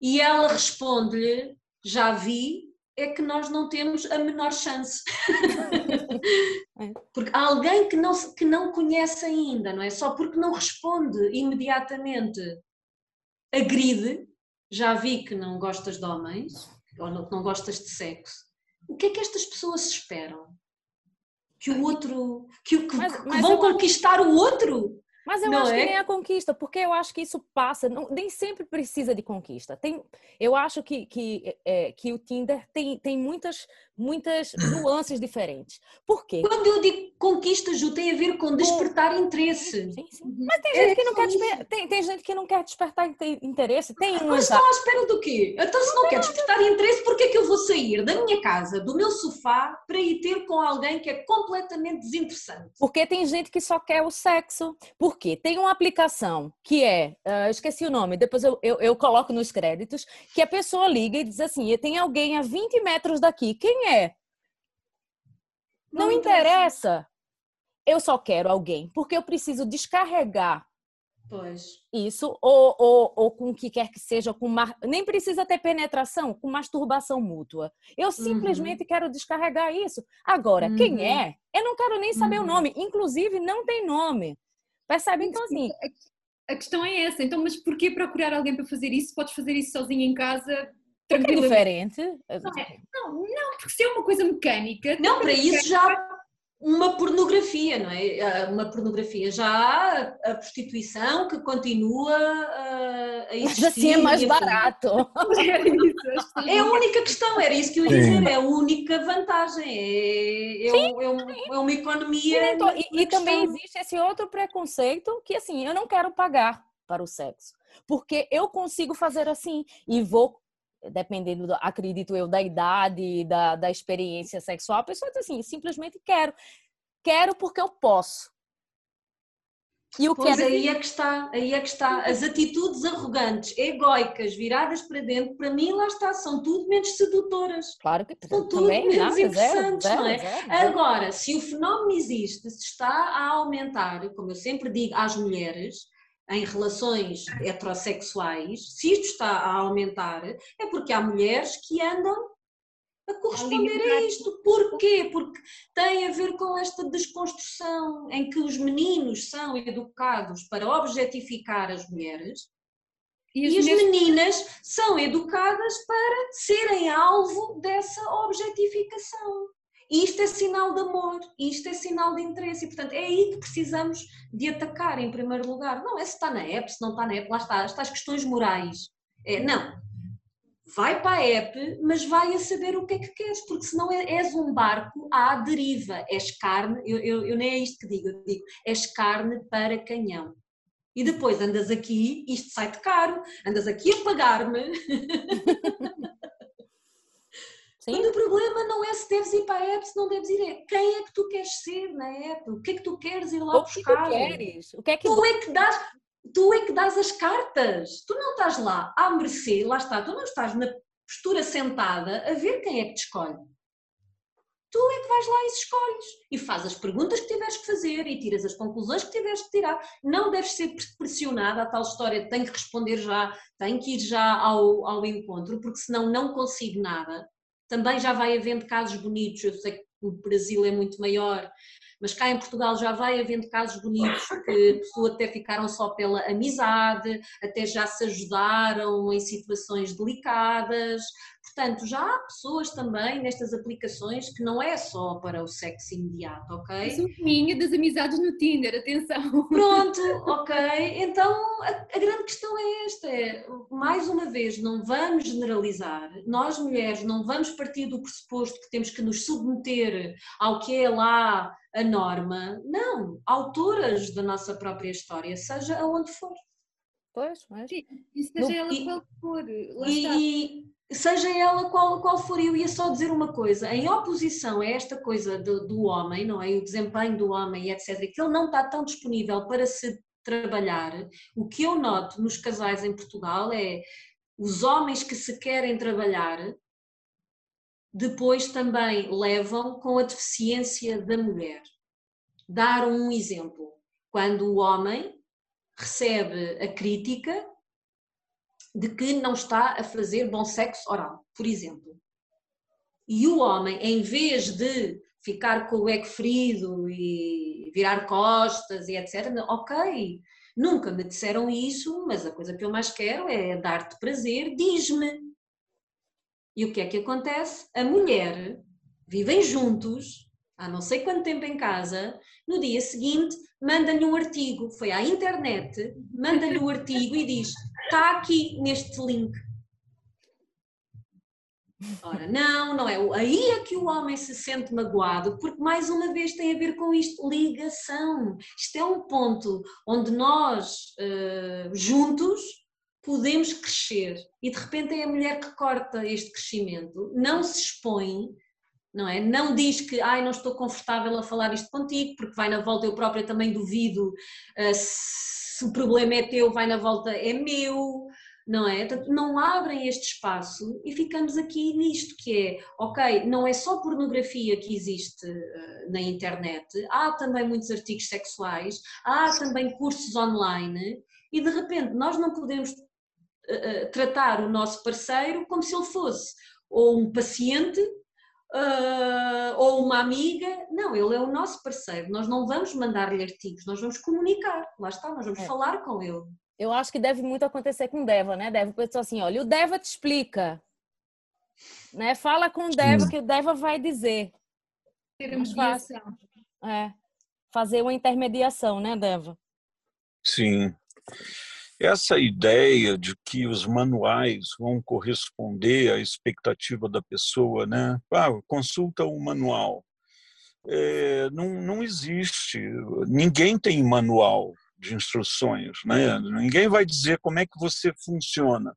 E ela responde-lhe, já vi, é que nós não temos a menor chance. É. porque há alguém que não, que não conhece ainda, não é? Só porque não responde imediatamente, agride, já vi que não gostas de homens, ou não, não gostas de sexo, o que é que estas pessoas esperam? Que o outro, que, que, mas, que vão conquistar o outro? Mas eu não acho é? que nem a conquista, porque eu acho que isso passa, não, nem sempre precisa de conquista. Tem, eu acho que, que, é, que o Tinder tem, tem muitas, muitas nuances diferentes. Por quê? Quando eu digo conquista, Ju, tem a ver com despertar interesse. Sim, sim. Uhum. Mas tem é gente, que não quer desper... tem, tem gente que não quer despertar interesse. Tem um Mas estão à espera do quê? Então, se não, não quer despertar interesse, por que é que eu vou sair da minha casa, do meu sofá, para ir ter com alguém que é completamente desinteressante? Porque tem gente que só quer o sexo. Por quê? Tem uma aplicação que é, uh, esqueci o nome, depois eu, eu, eu coloco nos créditos, que a pessoa liga e diz assim: tem alguém a 20 metros daqui. Quem é? Não, não interessa. Eu só quero alguém, porque eu preciso descarregar Pois. Isso, ou, ou, ou com o que quer que seja, com mar... nem precisa ter penetração, com masturbação mútua. Eu simplesmente uhum. quero descarregar isso. Agora, uhum. quem é? Eu não quero nem saber uhum. o nome. Inclusive, não tem nome. Percebe? Então, assim. A questão é essa. Então, mas porquê procurar alguém para fazer isso? Podes fazer isso sozinho em casa, porque é diferente. Não, é, não, não, porque se é uma coisa mecânica. Não, para isso já uma pornografia, não é? Ah, uma pornografia. Já há a prostituição que continua a, a existir. Mas assim é mais barato. É a única questão, era isso que eu ia dizer, é a única vantagem. É, é, sim, é, é uma economia. Então, e, e também existe esse outro preconceito que assim, eu não quero pagar para o sexo. Porque eu consigo fazer assim e vou dependendo, do, acredito eu, da idade, da, da experiência sexual, a pessoa diz assim, simplesmente quero. Quero porque eu posso. E o pois quero... aí é que está, aí é que está. As atitudes arrogantes, egóicas, viradas para dentro, para mim lá está, são tudo menos sedutoras. Claro que são tudo também, menos nada, interessantes, zero, não é? Zero, zero. Agora, se o fenómeno existe, se está a aumentar, como eu sempre digo às mulheres, em relações heterossexuais, se isto está a aumentar, é porque há mulheres que andam a corresponder a isto. Porquê? Porque tem a ver com esta desconstrução em que os meninos são educados para objetificar as mulheres E as, e as mulheres... meninas são educadas para serem alvo dessa objetificação. Isto é sinal de amor, isto é sinal de interesse, e portanto é aí que precisamos de atacar em primeiro lugar. Não é se está na app, se não está na app, lá está, está as questões morais. É, não, vai para a app, mas vai a saber o que é que queres, porque senão é, és um barco à deriva, és carne, eu, eu, eu nem é isto que digo, eu digo, és carne para canhão. E depois andas aqui, isto sai-te caro, andas aqui a pagar-me. Mas o problema não é se deves ir para a app, se não deves ir, é quem é que tu queres ser na app, o que é que tu queres ir lá o buscar. O que queres? O que é que tu é que dás, tu é que dás as cartas, tu não estás lá a merecer, lá está, tu não estás na postura sentada a ver quem é que te escolhe tu é que vais lá e escolhes e fazes as perguntas que tiveres que fazer e tiras as conclusões que tiveres que tirar. Não deves ser pressionada a tal história, tenho que responder já, tenho que ir já ao, ao encontro, porque senão não consigo nada. Também já vai havendo casos bonitos, eu sei que o Brasil é muito maior, mas cá em Portugal já vai havendo casos bonitos que pessoas até ficaram só pela amizade, até já se ajudaram em situações delicadas, Portanto, já há pessoas também nestas aplicações que não é só para o sexo imediato, ok? Mas o caminho das amizades no Tinder, atenção. Pronto, ok. Então a, a, grande questão é esta: é, mais uma vez, não vamos generalizar. Nós mulheres não vamos partir do pressuposto que temos que nos submeter ao que é lá a norma. Não, autoras da nossa própria história, seja aonde for. Pois, mas... Sim, e seja ela qual for. Lá e, está seja ela qual, qual for, eu ia só dizer uma coisa, em oposição a esta coisa do, do homem, não é? O desempenho do homem, etc., que ele não está tão disponível para se trabalhar, o que eu noto nos casais em Portugal é os homens que se querem trabalhar depois também levam com a deficiência da mulher. Dar um exemplo. Quando o homem recebe a crítica, de que não está a fazer bom sexo oral, por exemplo. E o homem, em vez de ficar com o ego ferido e virar costas e etc., ok, nunca me disseram isso, mas a coisa que eu mais quero é dar-te prazer, diz-me. E o que é que acontece? A mulher, vivem juntos, há não sei quanto tempo em casa, no dia seguinte manda-lhe um artigo, foi à internet, manda-lhe o um artigo e diz: está aqui neste link. Ora, não, não é. Aí é que o homem se sente magoado, porque mais uma vez tem a ver com isto, ligação. Isto é um ponto onde nós, uh, juntos, podemos crescer. E de repente é a mulher que corta este crescimento, não se expõe, não é? Não diz que, ai, não estou confortável a falar isto contigo, porque vai na volta, eu própria também duvido uh, se o problema é teu, vai na volta, é meu, não é? não abrem este espaço e ficamos aqui nisto que é, ok, não é só pornografia que existe uh, na internet, há também muitos artigos sexuais, há também cursos online e de repente nós não podemos uh, tratar o nosso parceiro como se ele fosse ou um paciente uh, ou uma amiga. Não, ele é o nosso parceiro. Nós não vamos mandar-lhe artigos, nós vamos comunicar. Lá está, nós vamos é. falar com ele. Eu acho que deve muito acontecer com o Deva, né? Deva pensou assim, olha, o Deva te explica. Né? Fala com o Deva, que o Deva vai dizer. Ter mediação. É. Fazer uma intermediação, né, Deva? Sim. Essa ideia de que os manuais vão corresponder à expectativa da pessoa, né? Ah, consulta o manual. É, não, não existe. Ninguém tem manual de instruções, né? Ninguém vai dizer como é que você funciona.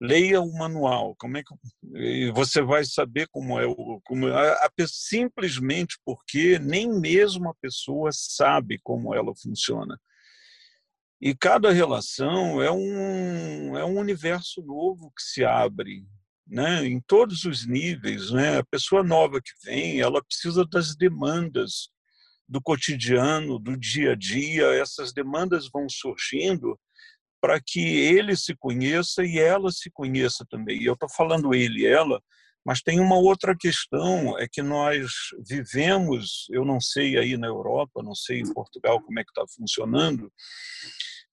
Leia o manual, como é que você vai saber como é o como a, a, simplesmente porque nem mesmo a pessoa sabe como ela funciona. E cada relação é um, é um universo novo que se abre, né? em todos os níveis. Né? A pessoa nova que vem, ela precisa das demandas do cotidiano, do dia a dia. Essas demandas vão surgindo para que ele se conheça e ela se conheça também. E eu estou falando ele e ela, mas tem uma outra questão, é que nós vivemos, eu não sei aí na Europa, não sei em Portugal como é que está funcionando,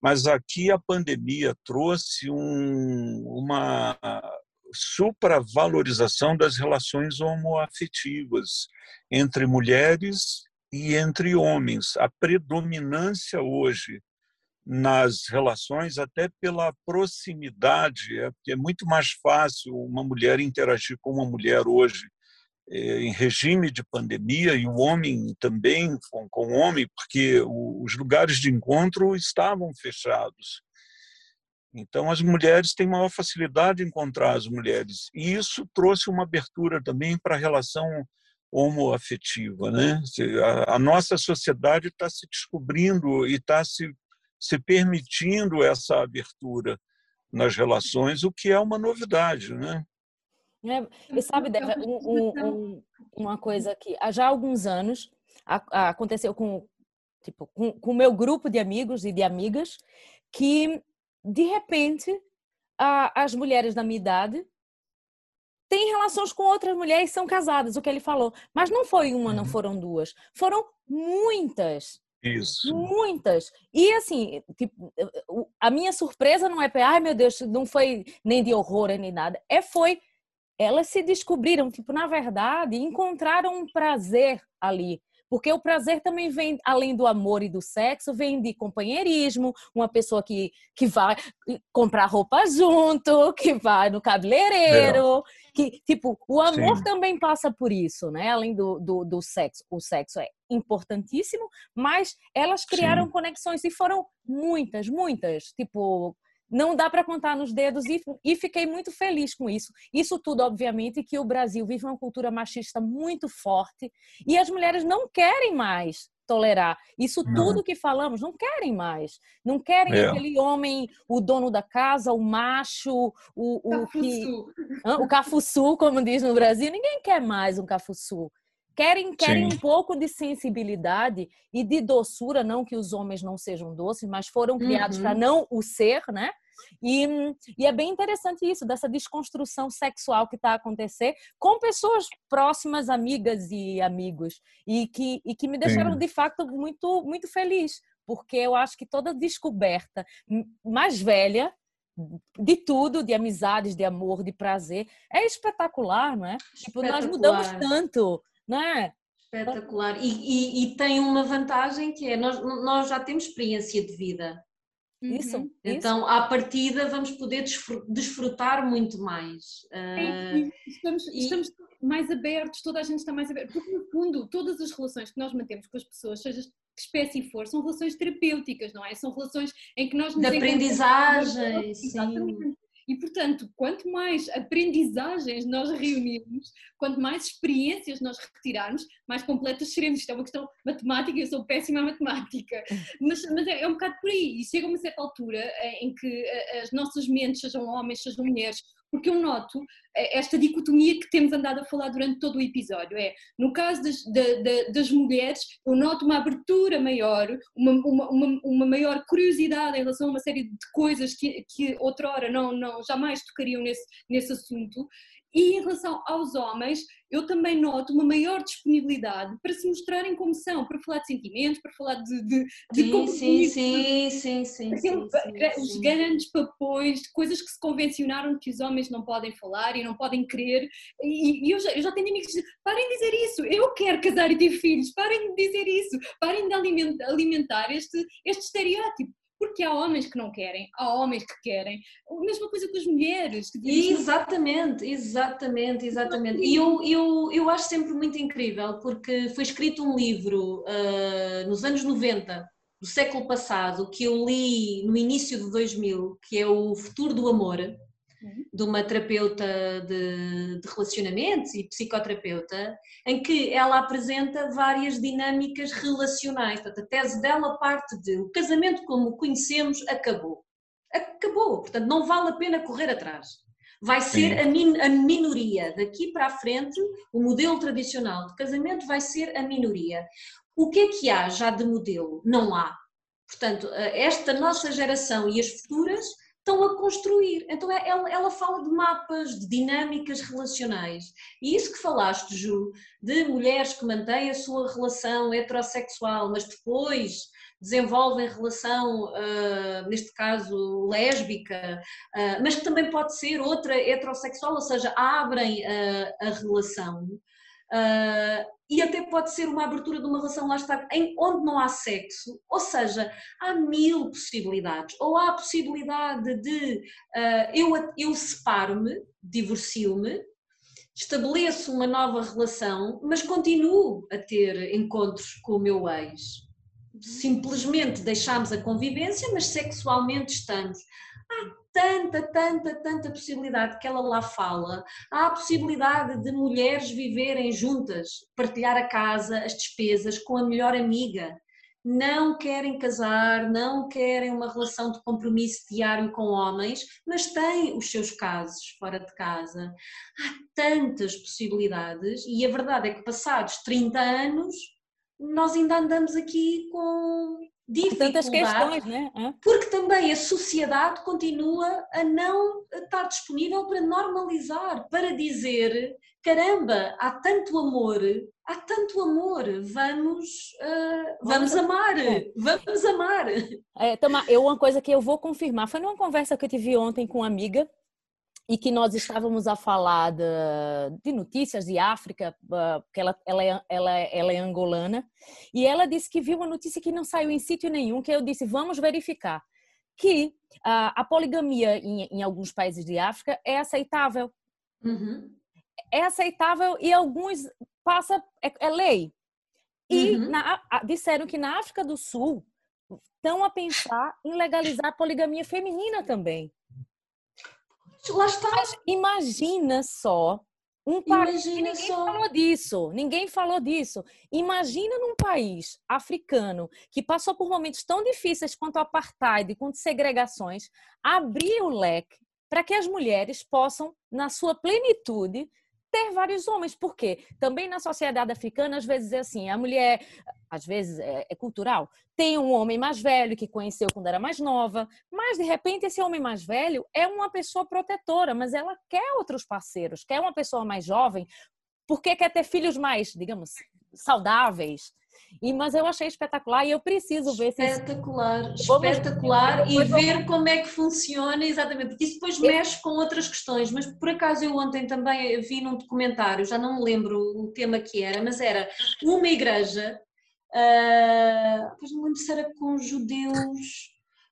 Mas aqui a pandemia trouxe um, uma supravalorização das relações homoafetivas entre mulheres e entre homens. A predominância hoje nas relações, até pela proximidade, é, é muito mais fácil uma mulher interagir com uma mulher hoje é, em regime de pandemia e o homem também com, com o homem, porque os lugares de encontro estavam fechados. Então, as mulheres têm maior facilidade de encontrar as mulheres. E isso trouxe uma abertura também para a relação homoafetiva. Né? A nossa sociedade está se descobrindo e está se, se permitindo essa abertura nas relações, o que é uma novidade. Né? É, e sabe, Débora, um, um, uma coisa que há já alguns anos aconteceu com tipo com o meu grupo de amigos e de amigas que de repente, a, as mulheres da minha idade têm relações com outras mulheres e são casadas, o que ele falou. Mas não foi uma, não uhum. foram duas. Foram muitas. Isso. Muitas. E assim, tipo, a minha surpresa não é, ai meu Deus, não foi nem de horror nem nada. É foi, elas se descobriram, tipo, na verdade, encontraram um prazer ali. Porque o prazer também vem, além do amor e do sexo, vem de companheirismo, uma pessoa que, que vai comprar roupa junto, que vai no cabeleireiro, é. que, tipo, o amor Sim. também passa por isso, né? Além do, do, do, sexo. O sexo é importantíssimo, mas elas criaram Sim. conexões e foram muitas, muitas. Tipo, não dá para contar nos dedos e, e, fiquei muito feliz com isso. Isso tudo, obviamente, que o Brasil vive uma cultura machista muito forte e as mulheres não querem mais tolerar. Isso não. tudo que falamos, não querem mais. Não querem é. aquele homem, o dono da casa, o macho, o, o que. O cafuçu, como diz no Brasil. Ninguém quer mais um cafuçu. Querem, querem um pouco de sensibilidade e de doçura, não que os homens não sejam doces, mas foram criados uhum. para não o ser, né? E, e, é bem interessante isso, dessa desconstrução sexual que está a acontecer com pessoas próximas, amigas e amigos, e que, e que me deixaram Sim. de fato muito, muito feliz, porque eu acho que toda descoberta mais velha de tudo, de amizades, de amor, de prazer, é espetacular, não é? Tipo, nós mudamos tanto não é? Espetacular. E, e, e, tem uma vantagem que é nós, nós já temos experiência de vida. Isso. Uhum. Então, isso. à partida, vamos poder desfrutar muito mais. É, uh, estamos, e... estamos mais abertos, toda a gente está mais aberta. Porque, no fundo, todas as relações que nós mantemos com as pessoas, seja que espécie for, são relações terapêuticas, não é? São relações em que nós nos De aprendizagem, sim. E, portanto, quanto mais aprendizagens nós reunirmos, quanto mais experiências nós retirarmos, mais completas seremos. Isto é uma questão matemática, eu sou péssima matemática. Mas, mas é, é, um bocado por aí. E chega uma certa altura eh, em que eh, as nossas mentes, sejam homens, sejam mulheres, porque eu noto eh, esta dicotomia que temos andado a falar durante todo o episódio. É, no caso das, das mulheres, eu noto uma abertura maior, uma, uma, uma, uma, maior curiosidade em relação a uma série de coisas que, que outrora não, não jamais tocariam nesse, nesse assunto, e em relação aos homens, eu também noto uma maior disponibilidade para se mostrarem como são, para falar de sentimentos, para falar de, de, de sim, sim, sim, sim, sim, sim, Os grandes papões, coisas que se convencionaram que os homens não podem falar e não podem querer. E, e eu, já, eu já tenho amigos que dizem, parem de dizer isso, eu quero casar e ter filhos, parem de dizer isso, parem de alimentar, alimentar este, este estereótipo porque há homens que não querem, há homens que querem. A mesma coisa com as mulheres. exatamente, exatamente, exatamente. E eu, eu, eu acho sempre muito incrível, porque foi escrito um livro uh, nos anos 90 do século passado que eu li no início de 2000, que é o Futuro do Amor. De uma terapeuta de, de, relacionamentos e psicoterapeuta, em que ela apresenta várias dinâmicas relacionais. Portanto, a tese dela parte de o casamento como o conhecemos acabou. Acabou, portanto, não vale a pena correr atrás. Vai ser a, min, a minoria. Daqui para a frente, o modelo tradicional de casamento vai ser a minoria. O que é que há já de modelo? Não há. Portanto, esta nossa geração e as futuras estão a construir. Então é, ela, ela, fala de mapas, de dinâmicas relacionais. E isso que falaste, Ju, de mulheres que mantêm a sua relação heterossexual, mas depois desenvolvem relação, uh, neste caso lésbica, uh, mas que também pode ser outra heterossexual, ou seja, abrem a relação. E até pode ser uma abertura de uma relação lá está, em, onde não há sexo, ou seja, há mil possibilidades. Ou há a possibilidade de eu, eu separo-me, divorcio-me, estabeleço uma nova relação, mas continuo a ter encontros com o meu ex. Simplesmente deixamos a convivência, mas sexualmente estamos. Há tanta, tanta, tanta possibilidade que ela lá fala. Há a possibilidade de mulheres viverem juntas, partilhar a casa, as despesas com a melhor amiga não querem casar, não querem uma relação de compromisso diário com homens, mas têm os seus casos fora de casa. Há tantas possibilidades e a verdade é que passados 30 anos nós ainda andamos aqui com dificuldades, questões, né? porque também a sociedade continua a não estar disponível para normalizar, para dizer caramba, há tanto amor, há tanto amor, vamos, uh, vamos amar, vamos amar. É, eu, uma coisa que eu vou confirmar, foi numa conversa que eu tive ontem com uma amiga, e que nós estávamos a falar de, de notícias de África, ah, porque ela, ela, é, ela, ela é angolana, e ela disse que viu uma notícia que não saiu em sítio nenhum, que eu disse, vamos verificar, que a, a poligamia em, em, alguns países de África é aceitável. Uhum. É aceitável e alguns passa, é, é lei. E uhum. na, disseram que na África do Sul estão a pensar em legalizar a poligamia feminina também. Lá está. Mas imagina só um país ninguém só. falou disso, ninguém falou disso. Imagina num país africano que passou por momentos tão difíceis quanto o apartheid, quanto segregações, abrir o leque para que as mulheres possam, na sua plenitude, ter vários homens. Por quê? Também na sociedade africana, às vezes é assim, a mulher, às vezes é, é, cultural, tem um homem mais velho que conheceu quando era mais nova, mas de repente esse homem mais velho é uma pessoa protetora, mas ela quer outros parceiros, quer uma pessoa mais jovem, porque quer ter filhos mais, digamos, saudáveis. E, mas eu achei espetacular e eu preciso ver se espetacular, espetacular e ver como é que funciona exatamente, porque isso depois mexe com outras questões, mas por acaso eu ontem também vi num documentário, já não me lembro o tema que era, mas era uma igreja, uh, pois não lembro se era com judeus,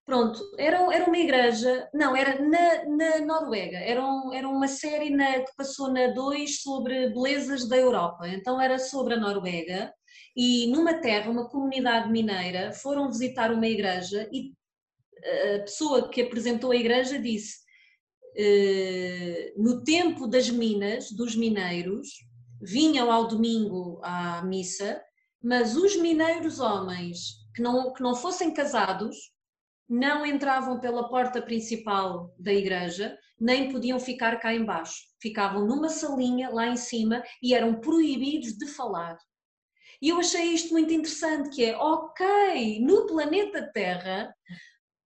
pronto, era, era uma igreja, não, era na, na Noruega, era, um, era uma série na, que passou na 2 sobre belezas da Europa, então era sobre a Noruega, e numa terra, uma comunidade mineira, foram visitar uma igreja e eh, a pessoa que apresentou a igreja disse: eh, no tempo das minas, dos mineiros, vinham ao domingo à missa, mas os mineiros homens que não, que não fossem casados não entravam pela porta principal da igreja, nem podiam ficar cá embaixo. Ficavam numa salinha lá em cima e eram proibidos de falar. E eu achei isto muito interessante, que é, ok, no planeta Terra,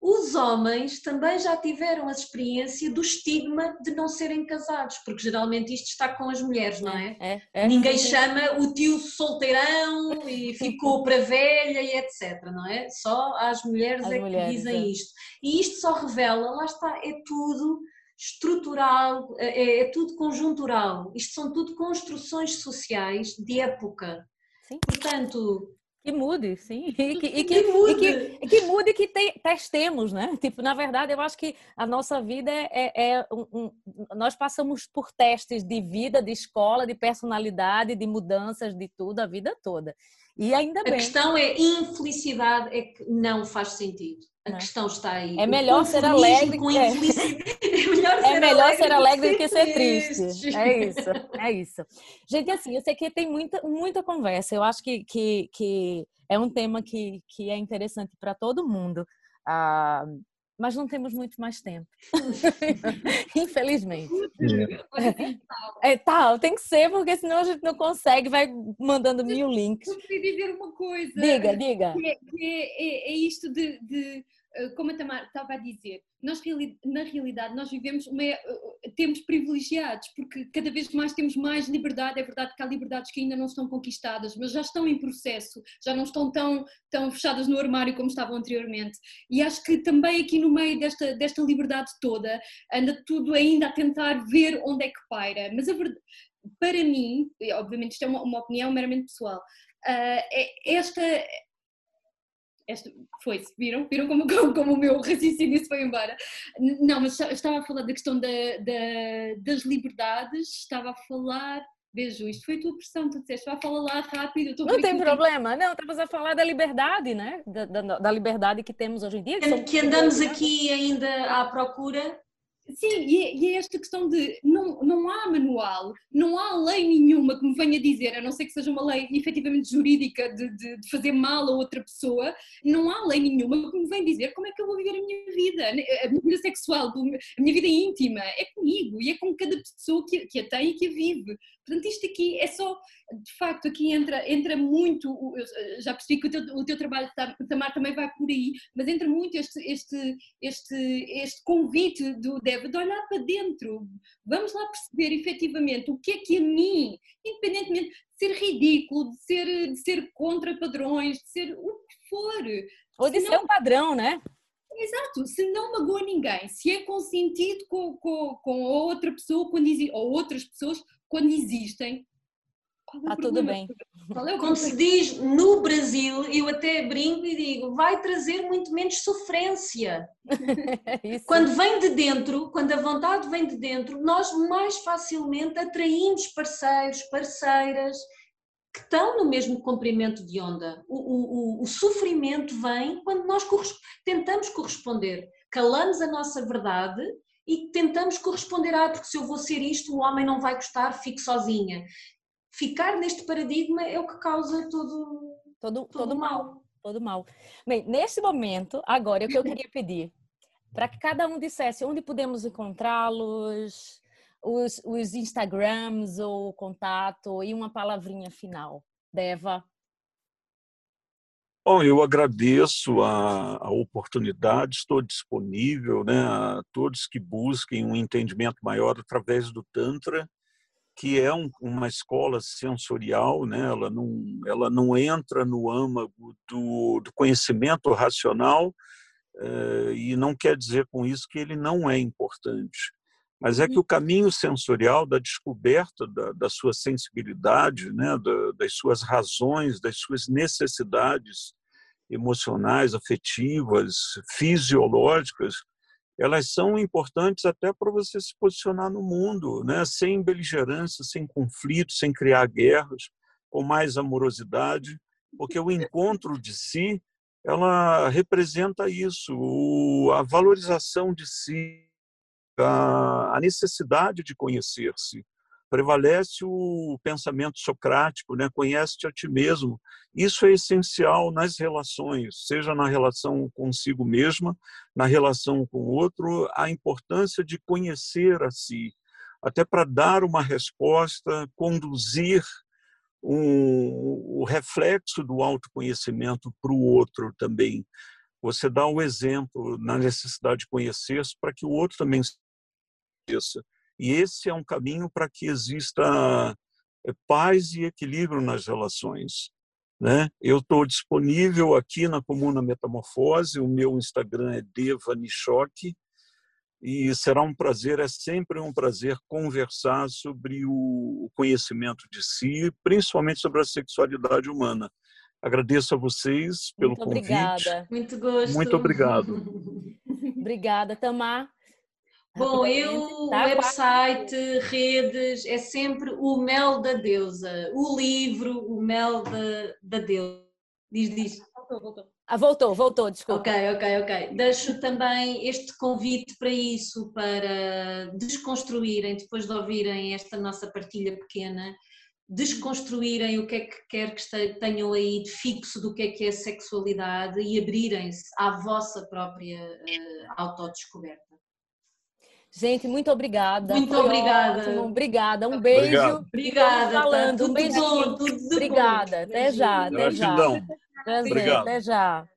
os homens também já tiveram a experiência do estigma de não serem casados, porque geralmente isto está com as mulheres, não é? é, é Ninguém chama o tio solteirão e ficou para velha e etc, não é? Só as mulheres as é mulheres, que dizem é. isto. E isto só revela, lá está, é tudo estrutural, é, é tudo conjuntural. Isto são tudo construções sociais de época. Sim. Portanto, que mude, sim. E que, e que, que, mude. E que, que, mude que te, testemos, né? Tipo, na verdade, eu acho que a nossa vida é, é um, um, nós passamos por testes de vida, de escola, de personalidade, de mudanças, de tudo, a vida toda. E ainda bem. A questão é infelicidade é que não faz sentido. A não. questão está aí. É melhor ser alegre que é. é melhor, ser, é melhor alegre ser alegre do que ser triste. triste. É isso, é isso. Gente, assim, eu sei que tem muita, muita conversa. Eu acho que, que, que é um tema que, que é interessante para todo mundo. Ah, mas não temos muito mais tempo. Infelizmente. É. é tal, tem que ser, porque senão a gente não consegue, vai mandando mil links. Eu queria dizer uma coisa. Diga, diga. Que é, que é, é, é isto de, de como a Tamara estava a dizer, nós na realidade nós vivemos uma, eh, tempos privilegiados, porque cada vez mais temos mais liberdade, é verdade que há liberdades que ainda não estão conquistadas, mas já estão em processo, já não estão tão, tão fechadas no armário como estavam anteriormente. E acho que também aqui no meio desta, desta liberdade toda, anda tudo ainda a tentar ver onde é que paira. Mas verdade, para mim, obviamente isto é uma, uma opinião meramente pessoal, uh, esta esta, foi-se, viram? Viram como, como, como, o meu raciocínio se foi embora? Não, mas estava a falar da questão da, da, das liberdades, estava a falar. Vejo, isto foi a tua pressão, tu disseste, vai falar lá rápido. não tem problema, não, estavas a falar da liberdade, né? Da, da, da, liberdade que temos hoje em dia. Que, que andamos aqui ainda à procura Sim, e e é, esta questão de não, não há manual, não há lei nenhuma que me venha dizer, a não ser que seja uma lei efetivamente jurídica de, de, de, fazer mal a outra pessoa, não há lei nenhuma que me venha dizer como é que eu vou viver a minha vida, a minha vida sexual, a minha vida íntima, é comigo e é com cada pessoa que, que a tem e que a vive. Portanto, isto aqui é só, de facto, aqui entra, entra muito, já percebi que o teu, o teu trabalho, Tamar, também vai por aí, mas entra muito este, este, este, este convite do De olhar para dentro. Vamos lá perceber efetivamente o que é que a mim, independentemente de ser ridículo, de ser, de ser contra padrões, de ser o que for. Ou de ser um padrão, né? Exato, se não magoa ninguém, se é consentido com, com, com outra pessoa quando, ou outras pessoas quando existem. Está tudo bem. É Como se diz no Brasil, eu até brinco e digo, vai trazer muito menos sofrência. quando vem de dentro, quando a vontade vem de dentro, nós mais facilmente atraímos parceiros, parceiras que estão no mesmo comprimento de onda. O, o, o sofrimento vem quando nós tentamos corresponder, calamos a nossa verdade e tentamos corresponder a, porque se eu vou ser isto, o homem não vai gostar, fico sozinha. Ficar neste paradigma é o que causa todo, todo, todo, todo mal. Todo mal. Bem, nesse momento, agora, o que eu queria pedir, para que cada um dissesse onde podemos encontrá-los, os, os Instagrams ou contato e uma palavrinha final. Deva. Bom, eu agradeço a, a, oportunidade, estou disponível né, a todos que busquem um entendimento maior através do Tantra, que é um, uma escola sensorial, né, ela, não, ela não entra no âmago do, do conhecimento racional, eh, e não quer dizer com isso que ele não é importante. Mas é que uhum. o caminho sensorial da descoberta da, da sua sensibilidade, né, da, das suas razões, das suas necessidades emocionais, afetivas, fisiológicas, elas são importantes até para você se posicionar no mundo, né, sem beligerância, sem conflito, sem criar guerras, com mais amorosidade, porque o encontro de si, ela representa isso, a valorização de si, a necessidade de conhecer-se. Prevalece o pensamento socrático, né? conhece-te a ti mesmo. Isso é essencial nas relações, seja na relação consigo mesma, na relação com o outro, a importância de conhecer a si, até para dar uma resposta, conduzir um, o reflexo do autoconhecimento para o outro também. Você dá o um exemplo na necessidade de conhecer-se para que o outro também aconteça. E esse é um caminho para que exista eh, paz e equilíbrio nas relações. Né? Eu estou disponível aqui na Comuna Metamorfose, o meu Instagram é Deva Nishok, e será um prazer, é sempre um prazer conversar sobre o conhecimento de si, principalmente sobre a sexualidade humana. Agradeço a vocês pelo Muito convite. Obrigada. Muito gosto. Muito obrigado. obrigada, Tamar. Bom, eu, tá website, redes, é sempre o mel da deusa. O livro, o mel da, da deusa. Diz, diz. Voltou, voltou. Ah, voltou, voltou, desculpa. Ok, ok, ok. Deixo também este convite para isso, para desconstruírem, depois de ouvirem esta nossa partilha pequena, desconstruírem o que é que quer que tenham aí de fixo do que é que é sexualidade e abrirem-se à vossa própria uh, autodescoberta. Gente, muito obrigada. Muito Foi obrigada. Ótimo. Obrigada. Um beijo. Obrigado. Obrigada. Tá? Falando. Tudo um beijo. Bom, tudo obrigada. Bom. Até já. Até já. Gratidão. Prazer. Obrigado. Até já.